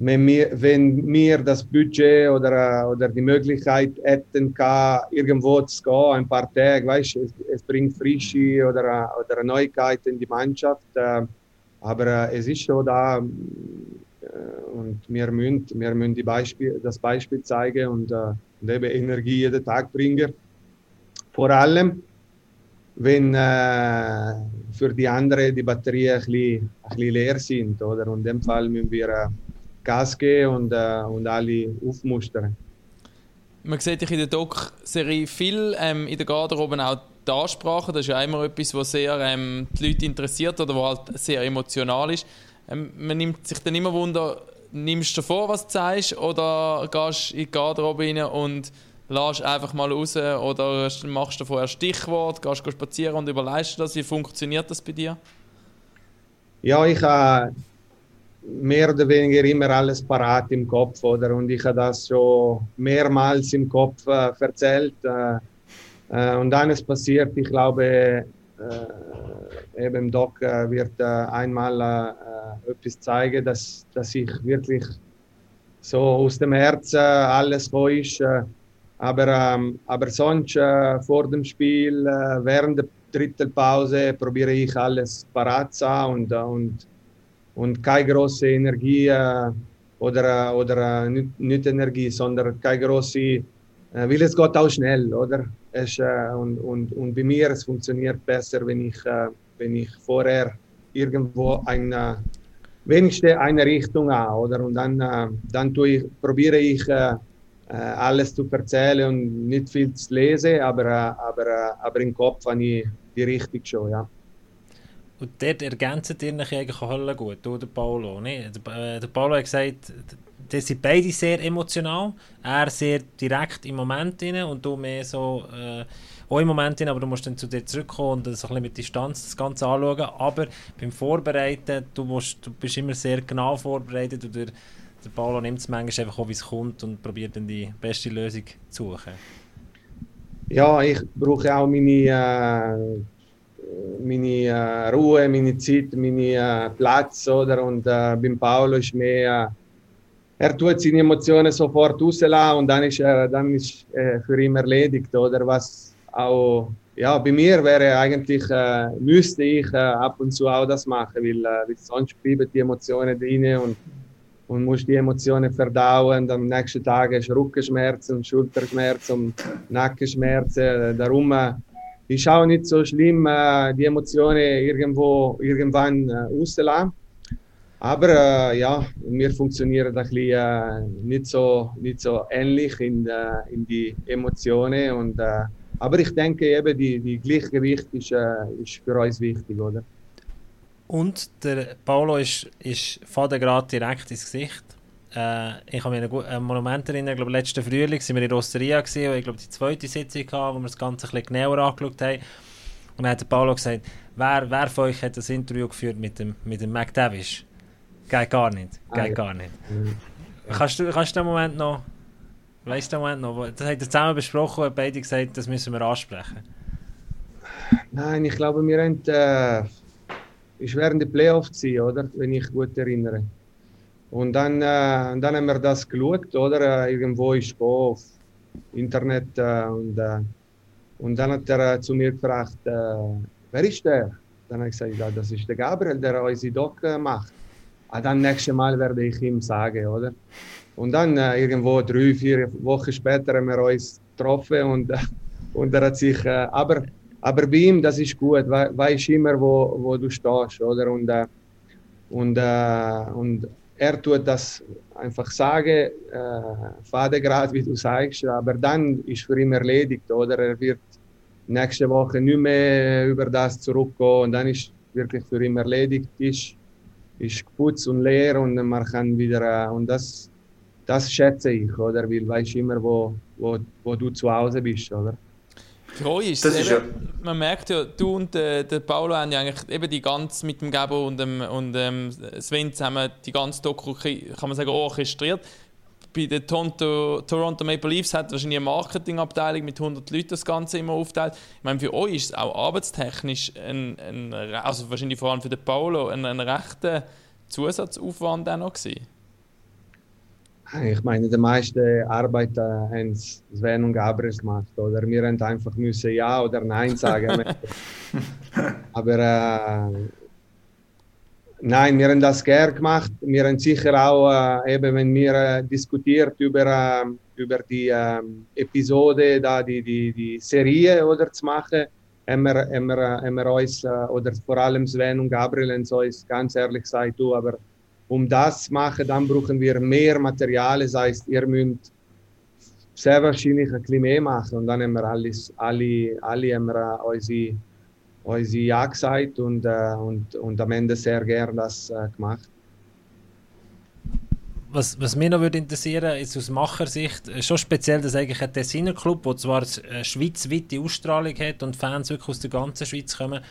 wenn wir, wenn wir das Budget oder, oder die Möglichkeit hätten, irgendwo zu gehen, ein paar Tage, weißt, es, es bringt Frische oder, oder Neuigkeit in die Mannschaft. Äh, aber äh, es ist schon da äh, und wir müssen, wir müssen die Beispiel, das Beispiel zeigen und, und eben Energie jeden Tag bringen. Vor allem, wenn für die anderen die Batterien ein bisschen, ein bisschen leer sind. Oder? Und in dem Fall müssen wir Geben und, äh, und alle aufmustern. Man sieht dich in der Doc-Serie viel ähm, in der Garderobe auch die Ansprache. Das ist ja immer etwas, was sehr ähm, die Leute interessiert oder was halt sehr emotional ist. Ähm, man nimmt sich dann immer Wunder, nimmst du vor, was du sagst, oder gehst in die Garderobe rein und lässt einfach mal raus oder machst du vorher ein Stichwort, gehst spazieren und überleist das? Wie funktioniert das bei dir? Ja, ich, äh, mehr oder weniger immer alles parat im Kopf, oder? Und ich habe das schon mehrmals im Kopf äh, erzählt. Äh, äh, und dann ist passiert, ich glaube, äh, eben Doc äh, wird äh, einmal etwas zeigen, dass, dass ich wirklich so aus dem Herzen alles ist. aber, ähm, aber sonst vor dem Spiel, während der dritten Pause, probiere ich alles parat zu haben und, und und keine große Energie äh, oder, oder nicht, nicht, Energie, sondern keine große, äh, weil es geht auch schnell, oder? Es, äh, und, und, und bei mir es funktioniert besser, wenn ich, wenn ich vorher irgendwo eine, wenigstens eine Richtung habe, oder? Und dann, dann tue ich, probiere ich alles zu erzählen und nicht viel zu lesen, aber, aber, aber im Kopf habe ich die Richtung schon, ja. Und dort ergänzen die eigentlich auch gut, du, der Paolo. Ne? Der, äh, der Paolo hat gesagt, die sind beide sehr emotional. Er sehr direkt im Moment rein und du mehr so äh, auch im Moment rein, aber du musst dann zu dir zurückkommen und so ein bisschen mit Distanz das Ganze anschauen. Aber beim Vorbereiten, du, musst, du bist immer sehr genau vorbereitet und der, der Paolo nimmt es manchmal einfach auch, wie es kommt und probiert dann die beste Lösung zu suchen. Ja, ich brauche auch meine... Äh meine äh, Ruhe, meine Zeit, meine äh, Platz, oder? Und äh, beim Paolo ist mehr, äh, er tut seine Emotionen sofort rauslassen und dann ist er, dann ist äh, für ihn erledigt, oder? Was auch, ja, bei mir wäre eigentlich, äh, müsste ich ab und zu auch das machen, weil, weil sonst bleiben die Emotionen drin und und musst die Emotionen verdauen. Und am nächsten Tag hast du Rückenschmerzen, Schulterschmerzen, Nackenschmerzen. Darum ist auch nicht so schlimm, äh, die Emotionen irgendwo irgendwann äh, rauszulassen. Aber äh, ja, wir funktionieren ein bisschen, äh, nicht, so, nicht so ähnlich in, äh, in die Emotionen. Und, äh, aber ich denke eben, die, die Gleichgewicht ist, äh, ist für uns wichtig, oder? Und der Paolo ist, ist gerade direkt ins Gesicht. Äh, ich kann mich an ein Monument erinnern, ich glaube, letzten Frühling waren wir in Rosteria gewesen, ich glaube, die zweite Sitzung hatten, wo wir das Ganze ein bisschen genauer angeschaut haben. Und dann hat Paolo gesagt, wer, wer von euch hat das Interview geführt mit dem, mit dem McDavish? Geht gar nicht. Geht ah, gar nicht. Mhm. Kannst, du, kannst du den Moment noch... Weißt du den Moment noch? Das habt ihr zusammen besprochen und beide gesagt, das müssen wir ansprechen. Nein, ich glaube, wir haben... Äh, ist während der Playoffs, oder? Wenn ich gut erinnere. Und dann, äh, dann haben wir das geschaut, oder? Äh, irgendwo ist auf Internet äh, und, äh, und dann hat er äh, zu mir gefragt, äh, wer ist der? Dann habe ich gesagt, ja, das ist der Gabriel, der unsere Doc macht. Ah, dann nächstes Mal werde ich ihm sagen, oder? Und dann irgendwo drei, vier Wochen später haben wir uns getroffen und, und er hat sich, aber, aber bei ihm, das ist gut, we weiß immer, wo, wo du stehst, oder? Und, und, und er tut das einfach sagen, äh, Fadengrad, wie du sagst, aber dann ist für ihn erledigt, oder? Er wird nächste Woche nicht mehr über das zurückgehen und dann ist wirklich für ihn erledigt, ist, ist geputzt und leer und man kann wieder, äh, und das, das schätze ich, oder? Weil du weißt immer, wo, wo, wo du zu Hause bist, oder? Treu ist das ist ja. Man merkt ja, du und äh, der Paulo haben ja eigentlich eben die ganze mit dem Gabo und dem, und dem Sven zusammen die ganze Doku, kann man sagen, orchestriert. Bei den Toronto, Toronto Maple Leafs hat wahrscheinlich eine Marketingabteilung mit 100 Leuten das Ganze immer aufteilt. Ich meine, für euch ist es auch arbeitstechnisch, ein, ein, also wahrscheinlich vor allem für den Paulo, ein, ein rechter Zusatzaufwand auch noch gewesen. Ich meine, die meisten Arbeit haben Sven und Gabriel gemacht. Oder wir haben einfach müssen Ja oder Nein sagen. Aber äh, nein, wir haben das gerne gemacht. Wir haben sicher auch, äh, eben wenn wir äh, diskutiert über, äh, über die ähm, Episode, da die, die, die Serie oder zu machen, haben wir, haben wir, haben wir uns, äh, oder vor allem Sven und Gabriel, haben uns ganz ehrlich gesagt, du, aber um das zu machen, dann brauchen wir mehr Material. Das heißt, ihr müsst sehr wahrscheinlich ein bisschen mehr machen. Und dann haben wir alles, alle, alle haben wir unsere, unsere Ja gesagt und, äh, und, und am Ende sehr gerne das äh, gemacht. Was, was mich noch würde interessieren ist aus Machersicht äh, schon speziell, dass eigentlich ein Tessiner Club, der zwar eine schweizweite Ausstrahlung hat und Fans wirklich aus der ganzen Schweiz kommen,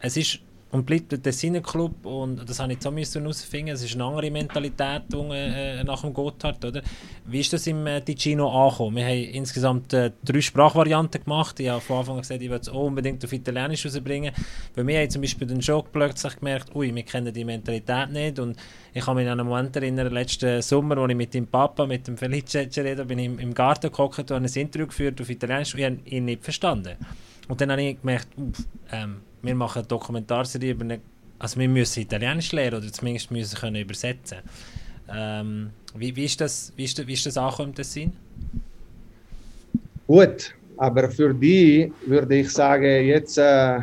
es ist und bleibt der Tessiner Club und das habe ich jetzt auch herausfinden es ist eine andere Mentalität äh, nach dem Gotthard, oder? Wie ist das im äh, Ticino angekommen? Wir haben insgesamt äh, drei Sprachvarianten gemacht. Ich habe von Anfang an gesagt, ich will es unbedingt auf Italienisch rausbringen. Bei mir haben zum Beispiel den Schock plötzlich gemerkt, ui, wir kennen die Mentalität nicht und ich kann mich an einen Moment erinnern, letzten Sommer, als ich mit dem Papa, mit dem Felice rede, bin im, im Garten gekocht und ein Interview geführt auf Italienisch und ich habe ihn nicht verstanden. Und dann habe ich gemerkt, uff, ähm, wir machen eine Dokumentarserie über eine, also wir müssen Italienisch lernen oder zumindest müssen können übersetzen. Ähm, wie, wie, ist das, wie, ist wie ist das angekommen, das Sinn? Gut, aber für die würde ich sagen, jetzt, äh,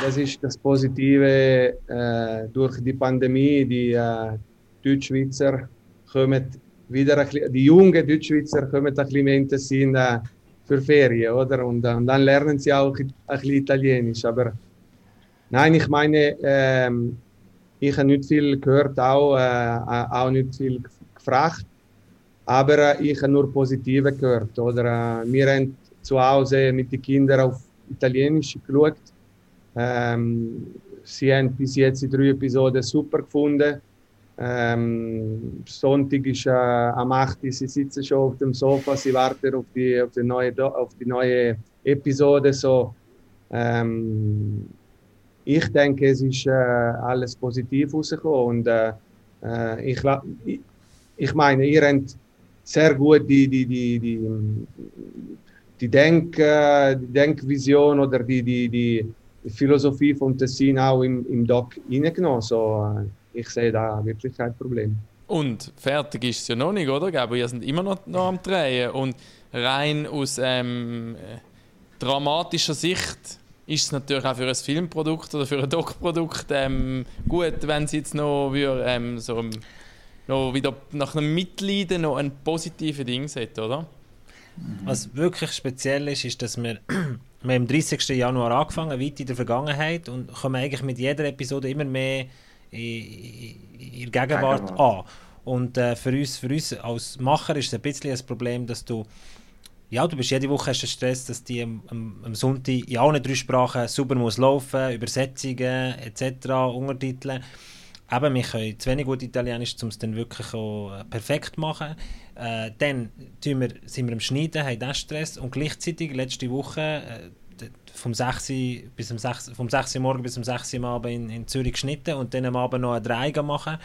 das ist das Positive äh, durch die Pandemie, die äh, Deutschschweizer kommen wieder bisschen, die jungen Deutschschweizer kommen ein bisschen mehr in den Sinn äh, für Ferien, oder? Und, äh, und, dann lernen sie auch ein bisschen Italienisch, aber Nein, ich meine, ähm, ich habe nicht viel gehört, auch, äh, auch nicht viel gefragt, aber äh, ich habe nur Positive gehört. Oder, äh, wir haben zu Hause mit den Kindern auf Italienisch geschaut. Ähm, sie haben bis jetzt die drei Episoden super gefunden. Ähm, Sonntag ist äh, am 8. Sie sitzen schon auf dem Sofa, sie warten auf die, auf die, neue, auf die neue Episode. So, ähm, ich denke, es ist äh, alles positiv rausgekommen. Und äh, äh ich, ich meine, ihr habt sehr gut die, die, die, die, die, Denk, äh, die Denkvision oder die, die, die Philosophie von Tessin auch im, im Doc reingenommen. So, äh, ich sehe da wirklich kein Problem. Und fertig ist es ja noch nicht, oder? Aber ihr seid immer noch, noch am Drehen. Und rein aus ähm, dramatischer Sicht ist es natürlich auch für ein Filmprodukt oder für ein Doc-Produkt ähm, gut, wenn sie jetzt noch, würde, ähm, so, noch wieder nach einem Mitleiden noch ein positives Ding hat, oder? Was wirklich speziell ist, ist, dass wir, wir am 30. Januar angefangen, weit in der Vergangenheit und kommen eigentlich mit jeder Episode immer mehr in, in der Gegenwart, Gegenwart. an. Und äh, für, uns, für uns als Macher ist es ein bisschen ein Problem, dass du ja, du bist jede Woche hast Stress, dass die am, am, am, Sonntag in allen drei Sprachen super muss laufen, Übersetzungen etc., Untertitel. eben, wir können zu wenig gut Italienisch, um es dann wirklich auch äh, perfekt zu machen. Äh, dann wir, sind wir am Schneiden, haben den Stress und gleichzeitig letzte Woche äh, vom 6. bis am 6. vom 6. Morgen bis am 6. Uhr Abend in, in Zürich geschnitten und dann am Abend noch eine Drei machen.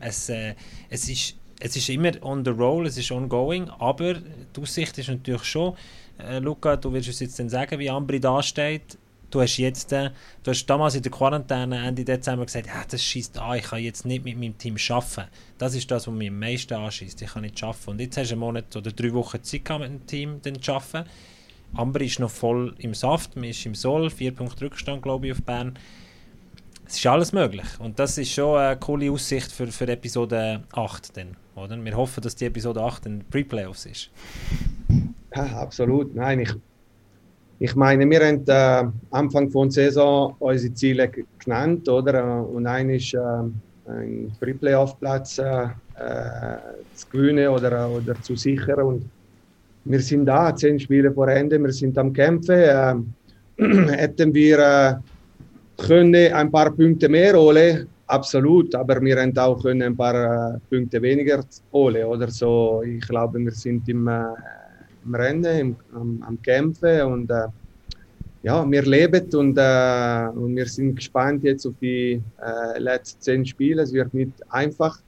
Es, äh, es, ist, es ist immer on the roll, es ist ongoing, aber die Aussicht ist natürlich schon, äh, Luca, du wirst uns jetzt dann sagen, wie Ambri dasteht du hast jetzt, äh, du hast damals in der Quarantäne Ende Dezember gesagt, ja, das schießt an, ich kann jetzt nicht mit meinem Team arbeiten. Das ist das, was mich am meisten anschießt. Ich kann nicht arbeiten. Und jetzt hast du einen Monat oder drei Wochen Zeit gehabt, mit dem Team dann zu arbeiten. Amber ist noch voll im Saft, man ist im Soll, vier Punkte Rückstand, glaube ich, auf Bern. Es ist alles möglich. Und das ist schon eine coole Aussicht für, für Episode 8 dann, oder? Wir hoffen, dass die Episode 8 ein Pre-Playoffs ist. Ja, absolut. Nein, ich, ich meine, wir haben äh, Anfang von der Saison unsere Ziele genannt, oder? Und ein ist äh, ein Pre-Playoff-Platz äh, äh, zu gewinnen oder, oder zu sichern. Und wir sind da, zehn Spiele vor Ende, wir sind am Kämpfen. Äh, hätten wir äh, können ein paar Punkte mehr holen, absolut, aber wir haben auch können ein paar äh, Punkte weniger holen, oder so. Ich glaube, wir sind im im Rennen, im, am, am, Kämpfen und äh, ja, wir leben und, äh, und wir sind gespannt jetzt auf die äh, letzten zehn Spiele. Es wird nicht einfach.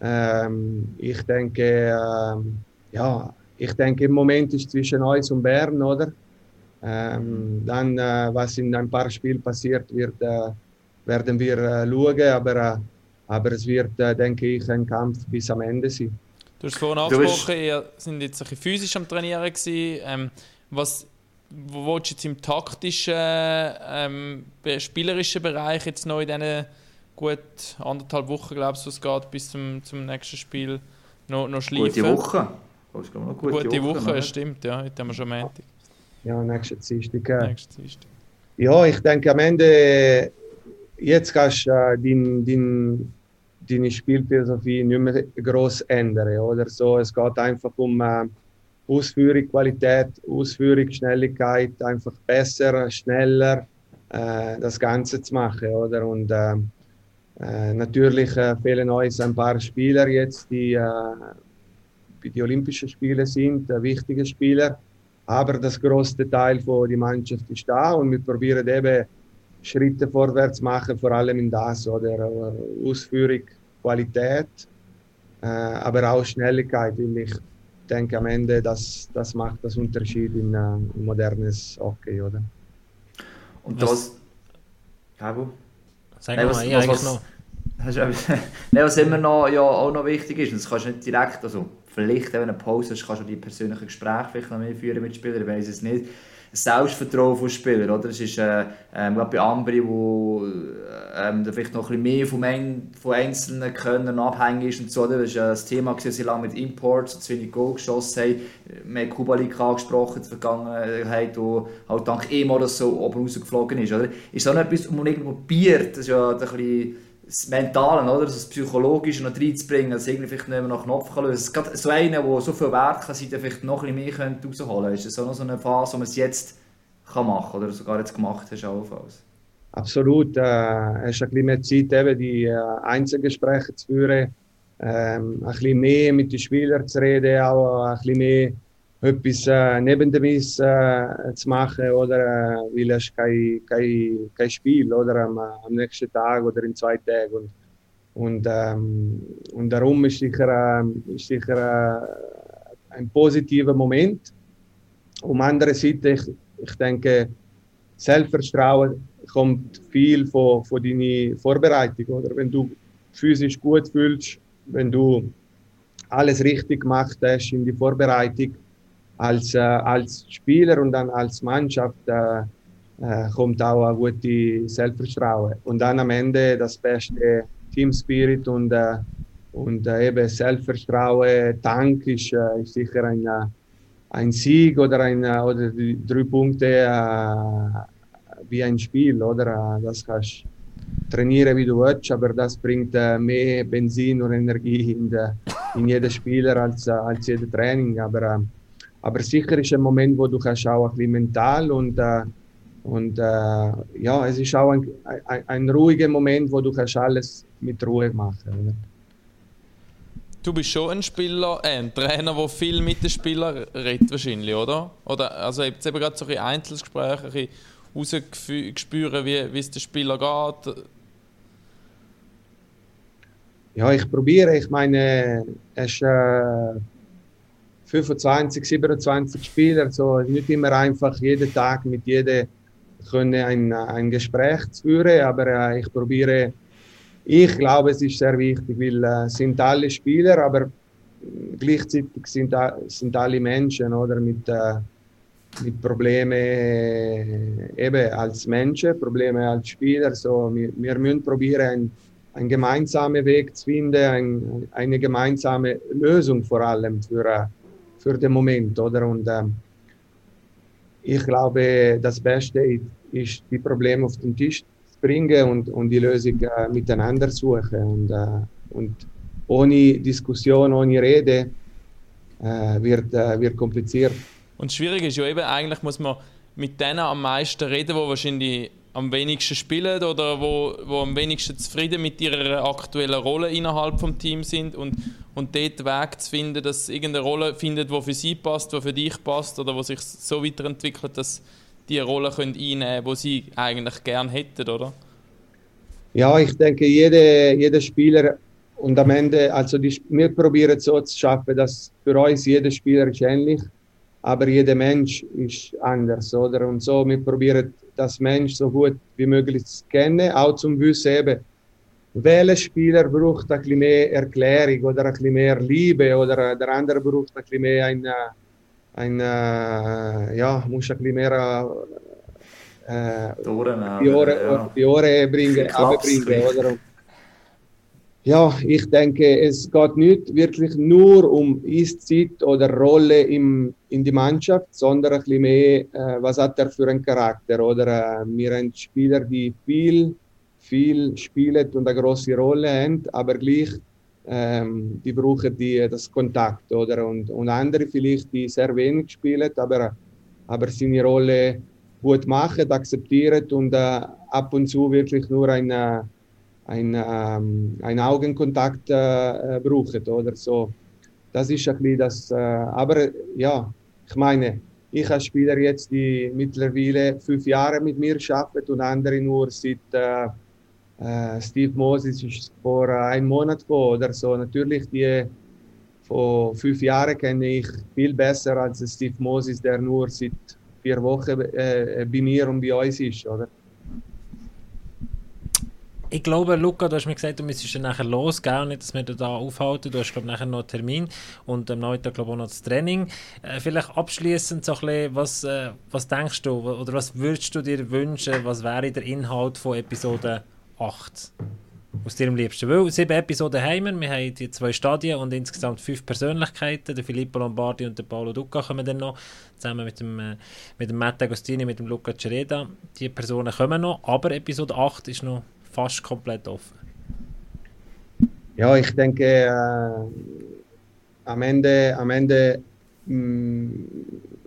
Ähm, ich denke, ähm, ja, ich denke im Moment ist zwischen uns und Bern, oder? Ähm, dann, äh, was in ein paar Spielen passiert wird, äh, werden wir äh, schauen, aber, aber es wird, denke ich, ein Kampf bis am Ende sein. Du hast vorhin angesprochen, ihr seid jetzt ein bisschen physisch am Trainieren gewesen. Ähm, was wo willst du jetzt im taktischen, ähm, spielerischen Bereich jetzt noch in diesen gut anderthalb Wochen, glaubst du, es geht bis zum, zum nächsten Spiel noch, noch schleifen? Gute Woche. Gute, gute Woche, Woche stimmt, ja. Heute haben wir schon Montag. Ja, nächste Dienstag. Ja. Nächste Dienstag. Ja, ich denke am Ende, jetzt kannst du äh, dein, dein deine Spielphilosophie nicht mehr groß ändern. Oder so. Es geht einfach um äh, Ausführung, Qualität, Ausführung, Schnelligkeit, einfach besser, schneller äh, das Ganze zu machen. Oder? Und äh, äh natürlich äh, fehlen uns ein paar Spieler jetzt, die äh, die Olympischen Spiele sind, wichtige Spieler. Aber das größte Teil von der Mannschaft ist da und wir probieren eben Schritte vorwärts machen, vor allem in das, oder Ausführung, Qualität, äh, aber auch Schnelligkeit, weil ich denke am Ende, das, das macht das Unterschied in, uh, in modernes Hockey, oder? Und das... Cabo? Sag Nein, was, mal, was, was, noch. Was immer noch, ja, auch noch wichtig ist, und das kannst du nicht direkt, also vielleicht, wenn eine Pause hast, kannst du die persönlichen Gespräche vielleicht noch mehr führen mit Spielern, ich weiß es nicht. Selbstvertrauen von Spielern, oder? Es ist, äh, ähm, bei Ambri, wo ähm, vielleicht noch ein mehr von, ein, von einzelnen Können abhängig ist und so, oder? Das war das Thema, dass sie lange mit Imports zu wenig Goal geschossen haben. Wir haben Kubalik angesprochen, die Vergangenheit, wo halt dank ihm oder so oben rausgeflogen ist, oder? Ist auch etwas, wo man irgendwo probiert, das ist ja ein bisschen das Mentale, oder? das Psychologische noch reinzubringen, dass irgendwie vielleicht nicht mehr nach Knopf kann lösen kann. so einer, der so viel Wert kann sein, der vielleicht noch ein bisschen mehr rausholen könnte. Ist das auch noch so eine Phase, wo man es jetzt kann machen kann oder sogar jetzt gemacht hast allenfalls? Absolut. Äh, hast ein bisschen mehr Zeit, eben die äh, Einzelgespräche zu führen, ähm, ein bisschen mehr mit den Spielern zu reden, auch ein bisschen mehr etwas äh, neben dem Miss äh, zu machen oder äh, weil es kein, kein, kein Spiel oder am, am nächsten Tag oder in zwei Tagen und und, ähm, und darum ist sicher, äh, ist sicher äh, ein positiver Moment. Um andere Seite, ich, ich denke, Selbstvertrauen kommt viel von, von deiner Vorbereitung. Oder? Wenn du physisch gut fühlst, wenn du alles richtig gemacht hast in die Vorbereitung, als, äh, als Spieler und dann als Mannschaft äh, äh, kommt auch ein gutes Selbstvertrauen. Und dann am Ende das beste Team Spirit und, äh, und äh, eben Selbstvertrauen, Dank ist, äh, ist sicher ein, ein Sieg oder, ein, oder die drei Punkte wie ein Spiel. Oder? Das kannst trainieren, wie du willst, aber das bringt mehr Benzin und Energie in, de, in jeden Spieler als, als jedes Training. Aber aber sicher ist ein Moment, wo du kannst auch ein bisschen mental und, äh, Und äh, ja, es ist auch ein, ein, ein, ruhiger Moment, wo du kannst alles mit Ruhe machen kannst. Du bist schon ein Spieler, äh, ein Trainer, der viel mit den Spielern redet wahrscheinlich, oder? Oder also jetzt eben gerade so ein Einzelgespräche, ein rausgespüren, wie, wie es den Spieler geht. Ja, ich probiere. Ich meine, es ist äh, 25, 27 Spieler, so nicht immer einfach jeden Tag mit jedem können ein, ein Gespräch führen, aber äh, ich probiere ich glaube, es ist sehr wichtig, weil äh, sind alle Spieler, aber gleichzeitig sind, sind alle Menschen oder mit, äh, mit Problemen äh, eben als Menschen, Probleme als Spieler. So, wir, wir müssen probieren, ein, einen gemeinsamen Weg zu finden, ein, eine gemeinsame Lösung vor allem für, äh, für den Moment. Oder? Und, äh, ich glaube, das Beste ist, die Probleme auf den Tisch bringen und, und die Lösung äh, miteinander suchen. Und, äh, und ohne Diskussion, ohne Rede äh, wird, äh, wird kompliziert. Und schwierig ist ja eben, eigentlich muss man mit denen am meisten reden, die wahrscheinlich am wenigsten spielen oder wo, wo am wenigsten zufrieden mit ihrer aktuellen Rolle innerhalb des Teams sind und, und dort Weg zu finden, dass irgendeine Rolle findet, die für sie passt, die für dich passt oder wo sich so weiterentwickelt, dass die Rolle können einnehmen können, die sie eigentlich gerne hätten, oder? Ja, ich denke, jede, jeder Spieler und am Ende, also die, wir probieren so zu schaffen, dass für uns jeder Spieler ist ähnlich, aber jeder Mensch ist anders, oder? Und so, wir probieren das Mensch so gut wie möglich kennen, auch zum Wissen eben, welcher Spieler braucht ein bisschen mehr Erklärung oder ein bisschen mehr Liebe oder der andere braucht ein bisschen mehr eine ein, äh, ja, muss ein bisschen mehr äh, die Ohren, die Ohren, ja. die Ohren bringen, abbringen, oder? Ja, ich denke, es geht nicht wirklich nur um Eiszeit oder Rolle im, in die Mannschaft, sondern ein bisschen mehr, äh, was hat er für einen Charakter. Oder äh, wir haben Spieler, die viel, viel spielen und eine große Rolle haben, aber gleich ähm, die brauchen die, das Kontakt. Oder? Und, und andere vielleicht, die sehr wenig spielen, aber, aber seine Rolle gut machen, akzeptieren und äh, ab und zu wirklich nur eine, ein, ähm, einen Augenkontakt äh, brauchen. Oder? So, das ist ein bisschen das. Äh, aber ja, ich meine, ich als Spieler jetzt, die mittlerweile fünf Jahre mit mir arbeiten und andere nur seit äh, äh, Steve Moses ist vor äh, einem Monat gekommen oder so. Natürlich, die vor fünf Jahren kenne ich viel besser als Steve Moses, der nur seit vier Wochen äh, bei mir und bei uns ist, oder? Ich glaube, Luca, du hast mir gesagt, du müsstest dann nachher losgehen, nicht, dass wir da aufhalten. Du hast, glaube nachher noch einen Termin und am Nachmittag, glaube ich, auch noch das Training. Äh, vielleicht abschließend so ein bisschen, was, äh, was denkst du oder was würdest du dir wünschen, was wäre der Inhalt von Episode 8 aus dir am liebsten. Weil sieben Episoden haben wir, wir haben die zwei Stadien und insgesamt fünf Persönlichkeiten. Der Filippo Lombardi und der Paolo Ducca kommen dann noch, zusammen mit dem, äh, mit dem Matt Agostini, mit dem Luca Cereda. Die Personen kommen noch, aber Episode 8 ist noch fast komplett offen. Ja, ich denke, äh, am Ende, am Ende mh, mm,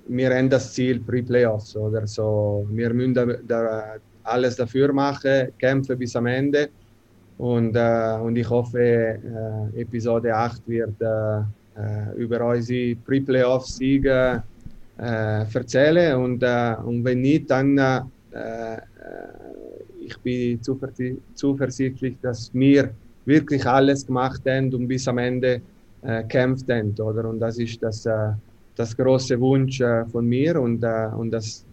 wir haben das Ziel Pre-Playoffs oder so. Wir müssen da, da alles dafür machen, kämpfen bis am Ende. Und, äh, und ich hoffe, äh, Episode 8 wird äh, äh über unsere Pre-Playoff-Siege äh, erzählen. Und, und wenn nicht, dann ich bin zuversichtlich, dass wir wirklich alles gemacht haben und bis am Ende kämpft haben. Oder? Und das ist das, das große Wunsch von mir und, und das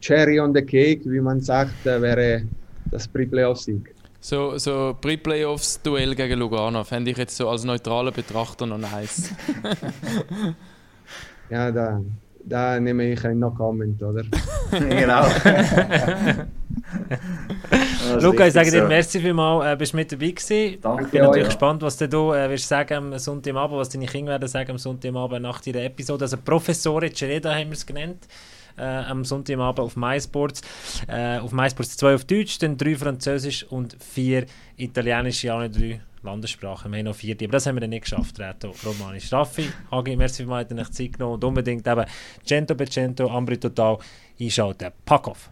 Cherry on the Cake, wie man sagt, äh, wäre das Pre-Playoff-Sieg. So, so Pre-Playoffs-Duell gegen Lugano fände ich jetzt so als neutraler Betrachter noch nice. ja, da, da nehme ich ein No-Comment, oder? genau. Luca, ich sage dir merci vielmals, äh, bist mit dabei gewesen. Danke ich bin natürlich gespannt, was du äh, wirst sagen am Sonntagabend, was deine Kinder werden sagen am Sonntagabend nach deiner Episode. Also Professore Cereda haben wir es genannt äh, am Sonntagabend auf MySports. Äh, auf MySports zwei auf Deutsch, dann drei Französisch und vier Italienisch, ja nicht drei Landessprachen. Wir haben noch vier, aber das haben wir dann nicht geschafft, Reto Romanisch. Raffi, Hagi, merci vielmals, dass ihr Zeit genommen und unbedingt eben Cento per Cento, Ambri Total einschalten. Pack auf!